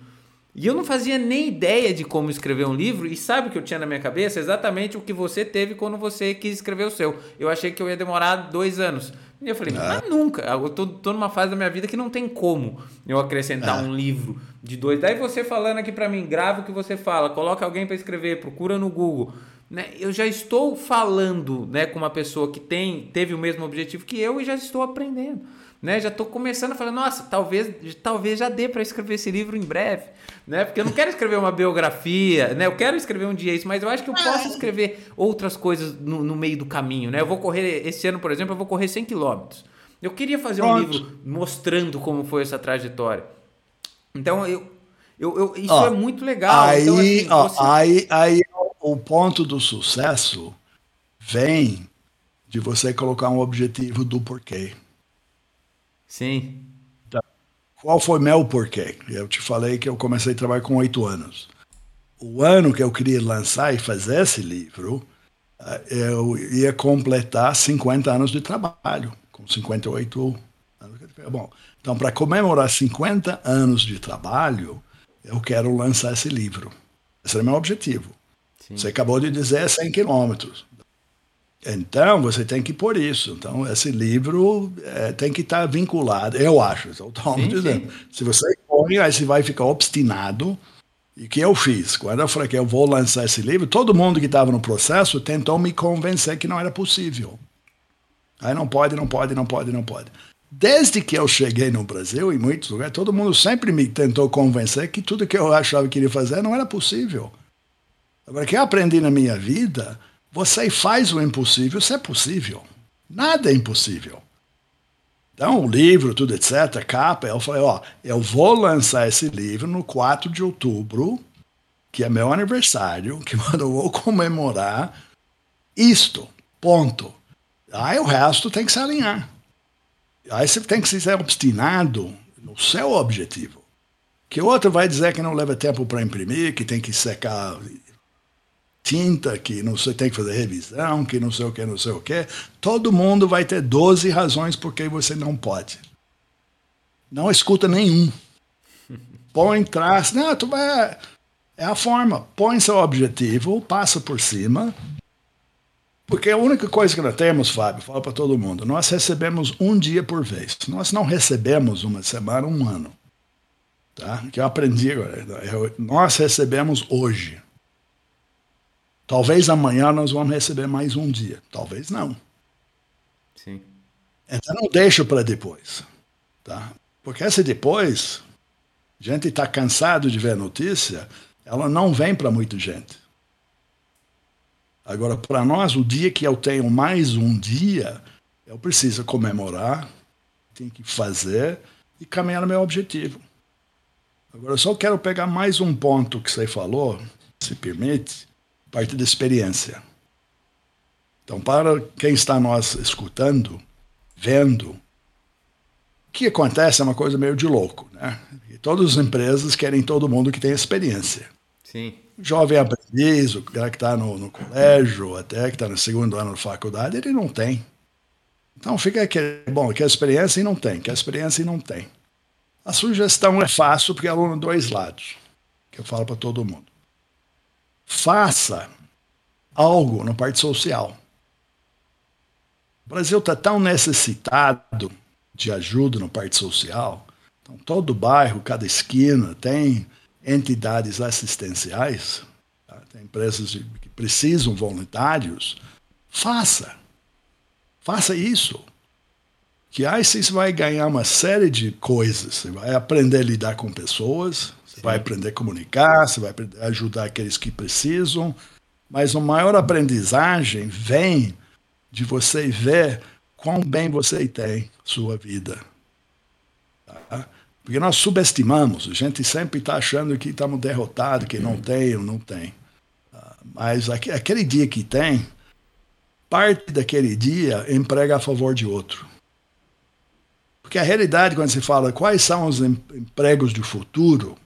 E eu não fazia nem ideia de como escrever um livro, e sabe o que eu tinha na minha cabeça? Exatamente o que você teve quando você quis escrever o seu. Eu achei que eu ia demorar dois anos. E eu falei, ah. mas nunca. Eu tô, tô numa fase da minha vida que não tem como eu acrescentar ah. um livro de dois. Daí você falando aqui para mim, grava o que você fala, coloca alguém para escrever, procura no Google. né, eu já estou falando né, com uma pessoa que tem, teve o mesmo objetivo que eu e já estou aprendendo. Né, já estou começando a falar, nossa, talvez, talvez já dê para escrever esse livro em breve, né? Porque eu não quero escrever uma biografia, né? Eu quero escrever um dia isso, mas eu acho que eu posso escrever outras coisas no, no meio do caminho, né? Eu vou correr esse ano, por exemplo, eu vou correr 100 quilômetros. Eu queria fazer Pronto. um livro mostrando como foi essa trajetória. Então eu, eu, eu isso ó, é muito legal. Aí, então, assim, ó, você... aí, aí o ponto do sucesso vem de você colocar um objetivo do porquê. Sim. Qual foi meu porquê? Eu te falei que eu comecei a trabalhar com oito anos. O ano que eu queria lançar e fazer esse livro, eh, eu ia completar 50 anos de trabalho, com 58 anos. Bom, então, para comemorar 50 anos de trabalho, eu quero lançar esse livro. Esse é o meu objetivo. Sim. Você acabou de dizer 100 quilômetros. Então, você tem que pôr isso. Então, esse livro é, tem que estar vinculado, eu acho. Estou dizendo. Sim. Se você põe, aí você vai ficar obstinado. E o que eu fiz? Quando eu falei que eu vou lançar esse livro, todo mundo que estava no processo tentou me convencer que não era possível. Aí não pode, não pode, não pode, não pode. Desde que eu cheguei no Brasil, em muitos lugares, todo mundo sempre me tentou convencer que tudo que eu achava que iria fazer não era possível. Agora, o que eu aprendi na minha vida, você faz o impossível se é possível. Nada é impossível. Então, o livro, tudo, etc., capa, eu falei, ó, eu vou lançar esse livro no 4 de outubro, que é meu aniversário, que eu vou comemorar isto, ponto. Aí o resto tem que se alinhar. Aí você tem que ser obstinado no seu objetivo. Que outro vai dizer que não leva tempo para imprimir, que tem que secar tinta, que não sei, tem que fazer revisão, que não sei o que, não sei o que. Todo mundo vai ter 12 razões por que você não pode. Não escuta nenhum. Põe traço. Não, tu vai. É a forma. Põe seu objetivo, passa por cima. Porque a única coisa que nós temos, Fábio, fala para todo mundo, nós recebemos um dia por vez. Nós não recebemos uma semana, um ano. Tá? Que eu aprendi agora. Nós recebemos hoje. Talvez amanhã nós vamos receber mais um dia. Talvez não. Sim. Então não deixa para depois. Tá? Porque se depois a gente está cansado de ver notícia, ela não vem para muita gente. Agora, para nós, o dia que eu tenho mais um dia, eu preciso comemorar, tenho que fazer e caminhar no meu objetivo. Agora, eu só quero pegar mais um ponto que você falou, se permite, parte da experiência. Então, para quem está nós escutando, vendo, o que acontece é uma coisa meio de louco, né? E todas as empresas querem todo mundo que tem experiência. Sim. jovem aprendiz, o cara que está no, no, colégio, até que está no segundo ano da faculdade, ele não tem. Então fica aquele, bom, quer experiência e não tem, quer experiência e não tem. A sugestão é fácil porque é dois lados, que eu falo para todo mundo faça algo na parte social. O Brasil está tão necessitado de ajuda na parte social. Então, todo bairro, cada esquina tem entidades assistenciais, tá? tem empresas que precisam voluntários. Faça. Faça isso. Que aí você vai ganhar uma série de coisas. Você vai aprender a lidar com pessoas, você vai aprender a comunicar, você vai ajudar aqueles que precisam, mas a maior aprendizagem vem de você ver quão bem você tem sua vida. Tá? Porque nós subestimamos, a gente sempre está achando que estamos derrotados, que não tem não tem. Ah, mas aquele dia que tem, parte daquele dia emprega a favor de outro. Porque a realidade, quando se fala quais são os empregos do futuro,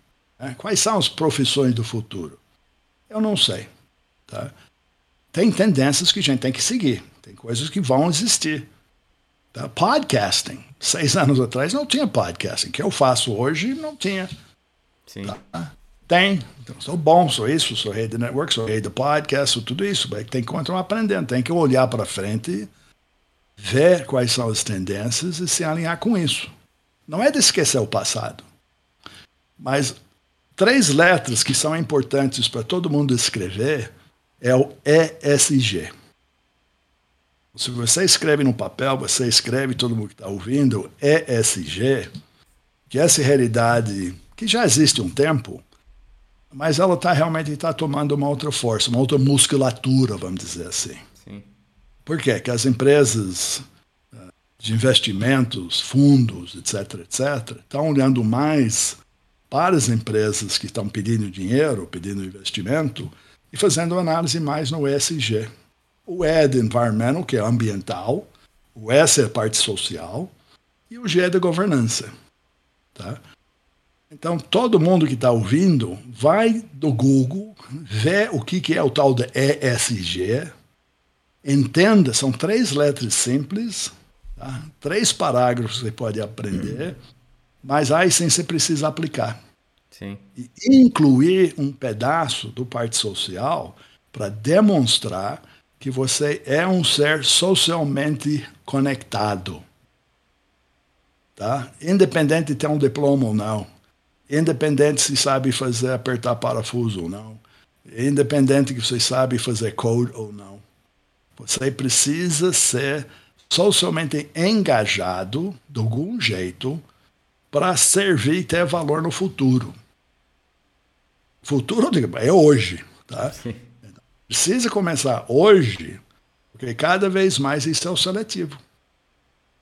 né? Quais são as profissões do futuro? Eu não sei. Tá? Tem tendências que a gente tem que seguir. Tem coisas que vão existir. Tá? Podcasting. Seis anos atrás não tinha podcasting. O que eu faço hoje não tinha. Sim. Tá? Tem. Então, sou bom, sou isso, sou rei do network, sou rei do podcast, sou tudo isso. Mas tem que continuar aprendendo. Tem que olhar para frente, ver quais são as tendências e se alinhar com isso. Não é de esquecer o passado. Mas três letras que são importantes para todo mundo escrever é o ESG. Se você escreve no papel, você escreve, todo mundo que está ouvindo, ESG, que essa realidade que já existe um tempo, mas ela tá, realmente está tomando uma outra força, uma outra musculatura, vamos dizer assim. Sim. Por quê? Porque as empresas eh, de investimentos, fundos, etc., etc., estão olhando mais para as empresas que estão pedindo dinheiro, pedindo investimento, e fazendo análise mais no ESG. O E de environmental, que é ambiental, o S é parte social, e o G é de governança. Tá? Então, todo mundo que está ouvindo, vai do Google, vê o que, que é o tal de ESG, entenda, são três letras simples, tá? três parágrafos que você pode aprender, mas aí sim você precisa aplicar. Sim. E incluir um pedaço do parte social para demonstrar que você é um ser socialmente conectado. Tá? Independente de ter um diploma ou não. Independente se sabe fazer apertar parafuso ou não. Independente que você sabe fazer code ou não. Você precisa ser socialmente engajado de algum jeito para servir e ter valor no futuro. Futuro é hoje, tá? Sim. Precisa começar hoje, porque cada vez mais isso é o seletivo.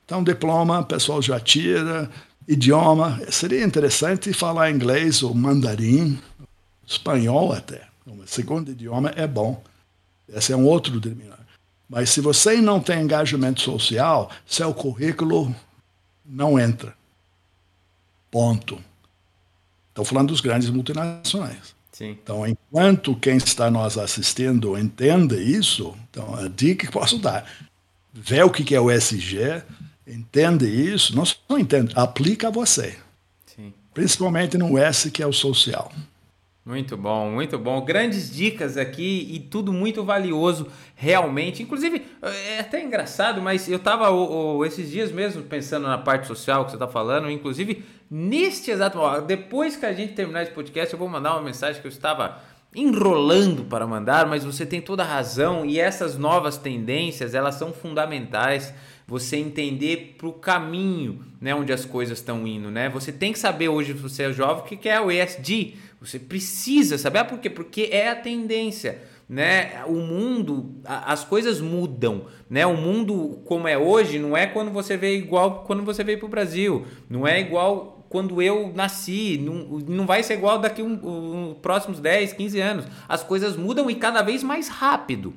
Então, diploma, o pessoal já tira, idioma. Seria interessante falar inglês ou mandarim, espanhol até. O segundo idioma é bom. Esse é um outro determinante. Mas se você não tem engajamento social, seu currículo não entra. Ponto. Estou falando dos grandes multinacionais. Sim. Então, enquanto quem está nos assistindo entenda isso, então a dica que posso dar, vê o que é o SG, entende isso, não só entende, aplica a você. Sim. Principalmente no S, que é o social. Muito bom, muito bom. Grandes dicas aqui e tudo muito valioso, realmente. Inclusive, é até engraçado, mas eu estava esses dias mesmo pensando na parte social que você está falando. Inclusive, neste exato momento, depois que a gente terminar esse podcast, eu vou mandar uma mensagem que eu estava enrolando para mandar, mas você tem toda a razão e essas novas tendências, elas são fundamentais você entender para o caminho, né, onde as coisas estão indo, né? Você tem que saber hoje, se você é jovem, o que é o ESG. Você precisa saber, ah, por quê? Porque é a tendência, né? O mundo, as coisas mudam, né? O mundo como é hoje não é quando você vê igual quando você veio para o Brasil, não é igual quando eu nasci, não, não vai ser igual daqui um, um, próximos 10, 15 anos. As coisas mudam e cada vez mais rápido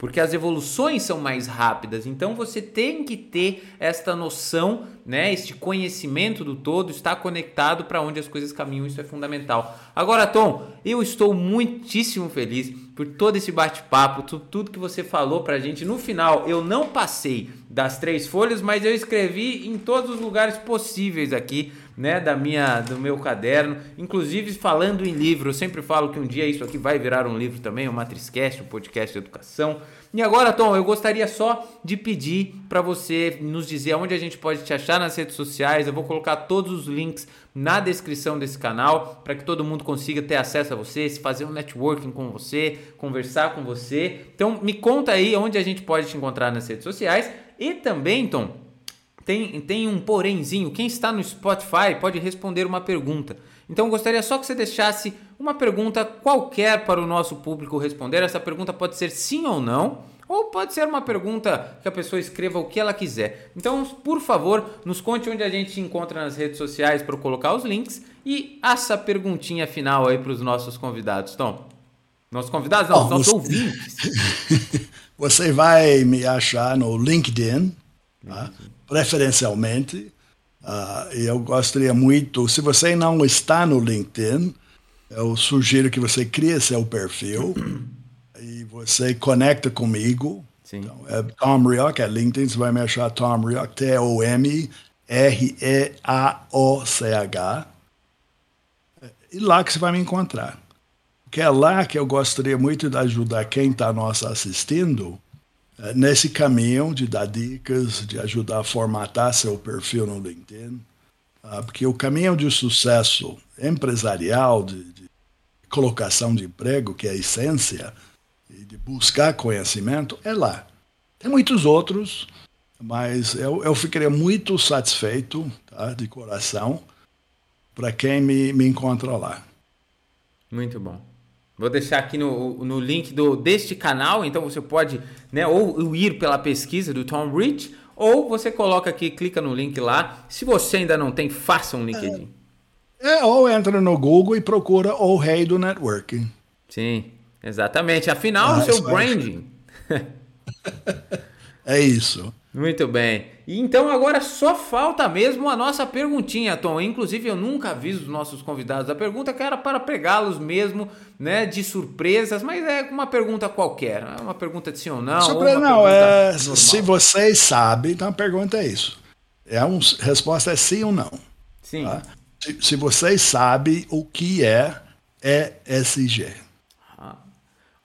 porque as evoluções são mais rápidas. Então você tem que ter esta noção, né, este conhecimento do todo, estar conectado para onde as coisas caminham, isso é fundamental. Agora, Tom, eu estou muitíssimo feliz por todo esse bate-papo, tudo, tudo que você falou para a gente. No final, eu não passei das três folhas, mas eu escrevi em todos os lugares possíveis aqui né, da minha, do meu caderno, inclusive falando em livro, eu sempre falo que um dia isso aqui vai virar um livro também, o Matriscast, o podcast de educação. E agora, Tom, eu gostaria só de pedir para você nos dizer onde a gente pode te achar nas redes sociais. Eu vou colocar todos os links na descrição desse canal para que todo mundo consiga ter acesso a você, se fazer um networking com você, conversar com você. Então, me conta aí onde a gente pode te encontrar nas redes sociais e também, Tom, tem, tem um porémzinho. Quem está no Spotify pode responder uma pergunta. Então gostaria só que você deixasse uma pergunta qualquer para o nosso público responder. Essa pergunta pode ser sim ou não, ou pode ser uma pergunta que a pessoa escreva o que ela quiser. Então, por favor, nos conte onde a gente se encontra nas redes sociais para colocar os links e essa perguntinha final aí para os nossos convidados. Tom, nossos convidados, não, oh, nossos você... ouvintes. você vai me achar no LinkedIn, tá? Preferencialmente. Uh, eu gostaria muito, se você não está no LinkedIn, eu sugiro que você crie seu perfil e você conecta comigo. Sim. Então, é Tom Rioch, é LinkedIn, você vai me achar Tom Rioch, T-O-M-R-E-A-O-C-H. E lá que você vai me encontrar. Porque é lá que eu gostaria muito de ajudar quem está nos assistindo nesse caminho de dar dicas, de ajudar a formatar seu perfil no LinkedIn, ah, porque o caminho de sucesso empresarial, de, de colocação de emprego, que é a essência, e de buscar conhecimento, é lá. Tem muitos outros, mas eu, eu ficaria muito satisfeito, tá, de coração, para quem me, me encontra lá. Muito bom. Vou deixar aqui no, no link do, deste canal, então você pode né, ou ir pela pesquisa do Tom Rich, ou você coloca aqui, clica no link lá. Se você ainda não tem, faça um LinkedIn. É, é ou entra no Google e procura o rei do networking. Sim, exatamente. Afinal, ah, o seu branding. é isso. Muito bem. E então agora só falta mesmo a nossa perguntinha, Tom. Inclusive eu nunca aviso os nossos convidados a pergunta, que era para pegá-los mesmo, né, de surpresas, mas é uma pergunta qualquer, é uma pergunta de sim ou não. Sobre, ou não, é, se vocês sabem, então a pergunta é isso. É um, a resposta é sim ou não. Sim. Tá? Se, se vocês sabem o que é ESG.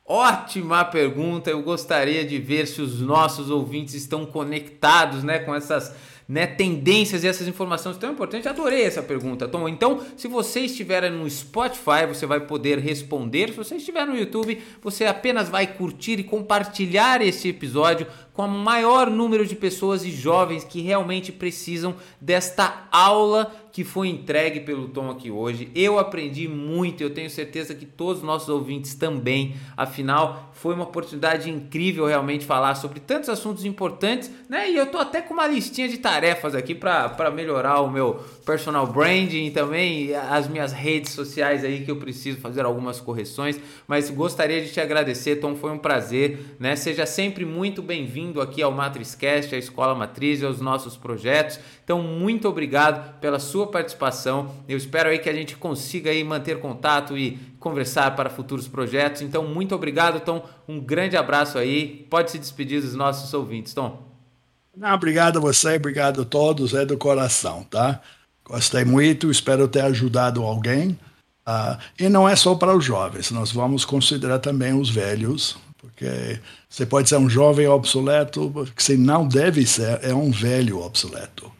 Ótima pergunta. Eu gostaria de ver se os nossos ouvintes estão conectados, né, com essas né, tendências e essas informações tão importantes. Adorei essa pergunta, Tom. Então, se você estiver no Spotify, você vai poder responder. Se você estiver no YouTube, você apenas vai curtir e compartilhar este episódio com o maior número de pessoas e jovens que realmente precisam desta aula que foi entregue pelo Tom aqui hoje. Eu aprendi muito, eu tenho certeza que todos os nossos ouvintes também. Afinal, foi uma oportunidade incrível realmente falar sobre tantos assuntos importantes, né? E eu tô até com uma listinha de tarefas aqui para melhorar o meu personal branding também as minhas redes sociais aí que eu preciso fazer algumas correções, mas gostaria de te agradecer, Tom, foi um prazer, né? Seja sempre muito bem-vindo aqui ao MatrizCast, à Escola Matriz e aos nossos projetos. Então, muito obrigado pela sua participação. Eu espero aí que a gente consiga aí manter contato e conversar para futuros projetos. Então, muito obrigado, Tom. Um grande abraço aí. Pode se despedir dos nossos ouvintes, Tom. Não, obrigado a você, obrigado a todos, é do coração, tá? Gostei muito, espero ter ajudado alguém. Uh, e não é só para os jovens, nós vamos considerar também os velhos, porque você pode ser um jovem obsoleto, que você não deve ser, é um velho obsoleto.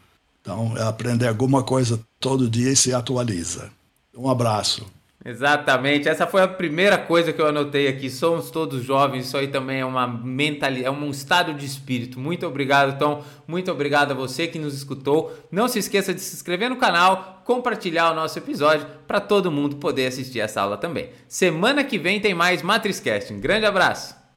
Então, é aprender alguma coisa todo dia e se atualiza. Um abraço. Exatamente, essa foi a primeira coisa que eu anotei aqui. Somos todos jovens, isso aí também é uma mentalidade, é um estado de espírito. Muito obrigado, Tom. Muito obrigado a você que nos escutou. Não se esqueça de se inscrever no canal, compartilhar o nosso episódio para todo mundo poder assistir essa aula também. Semana que vem tem mais MatrizCast. Um grande abraço.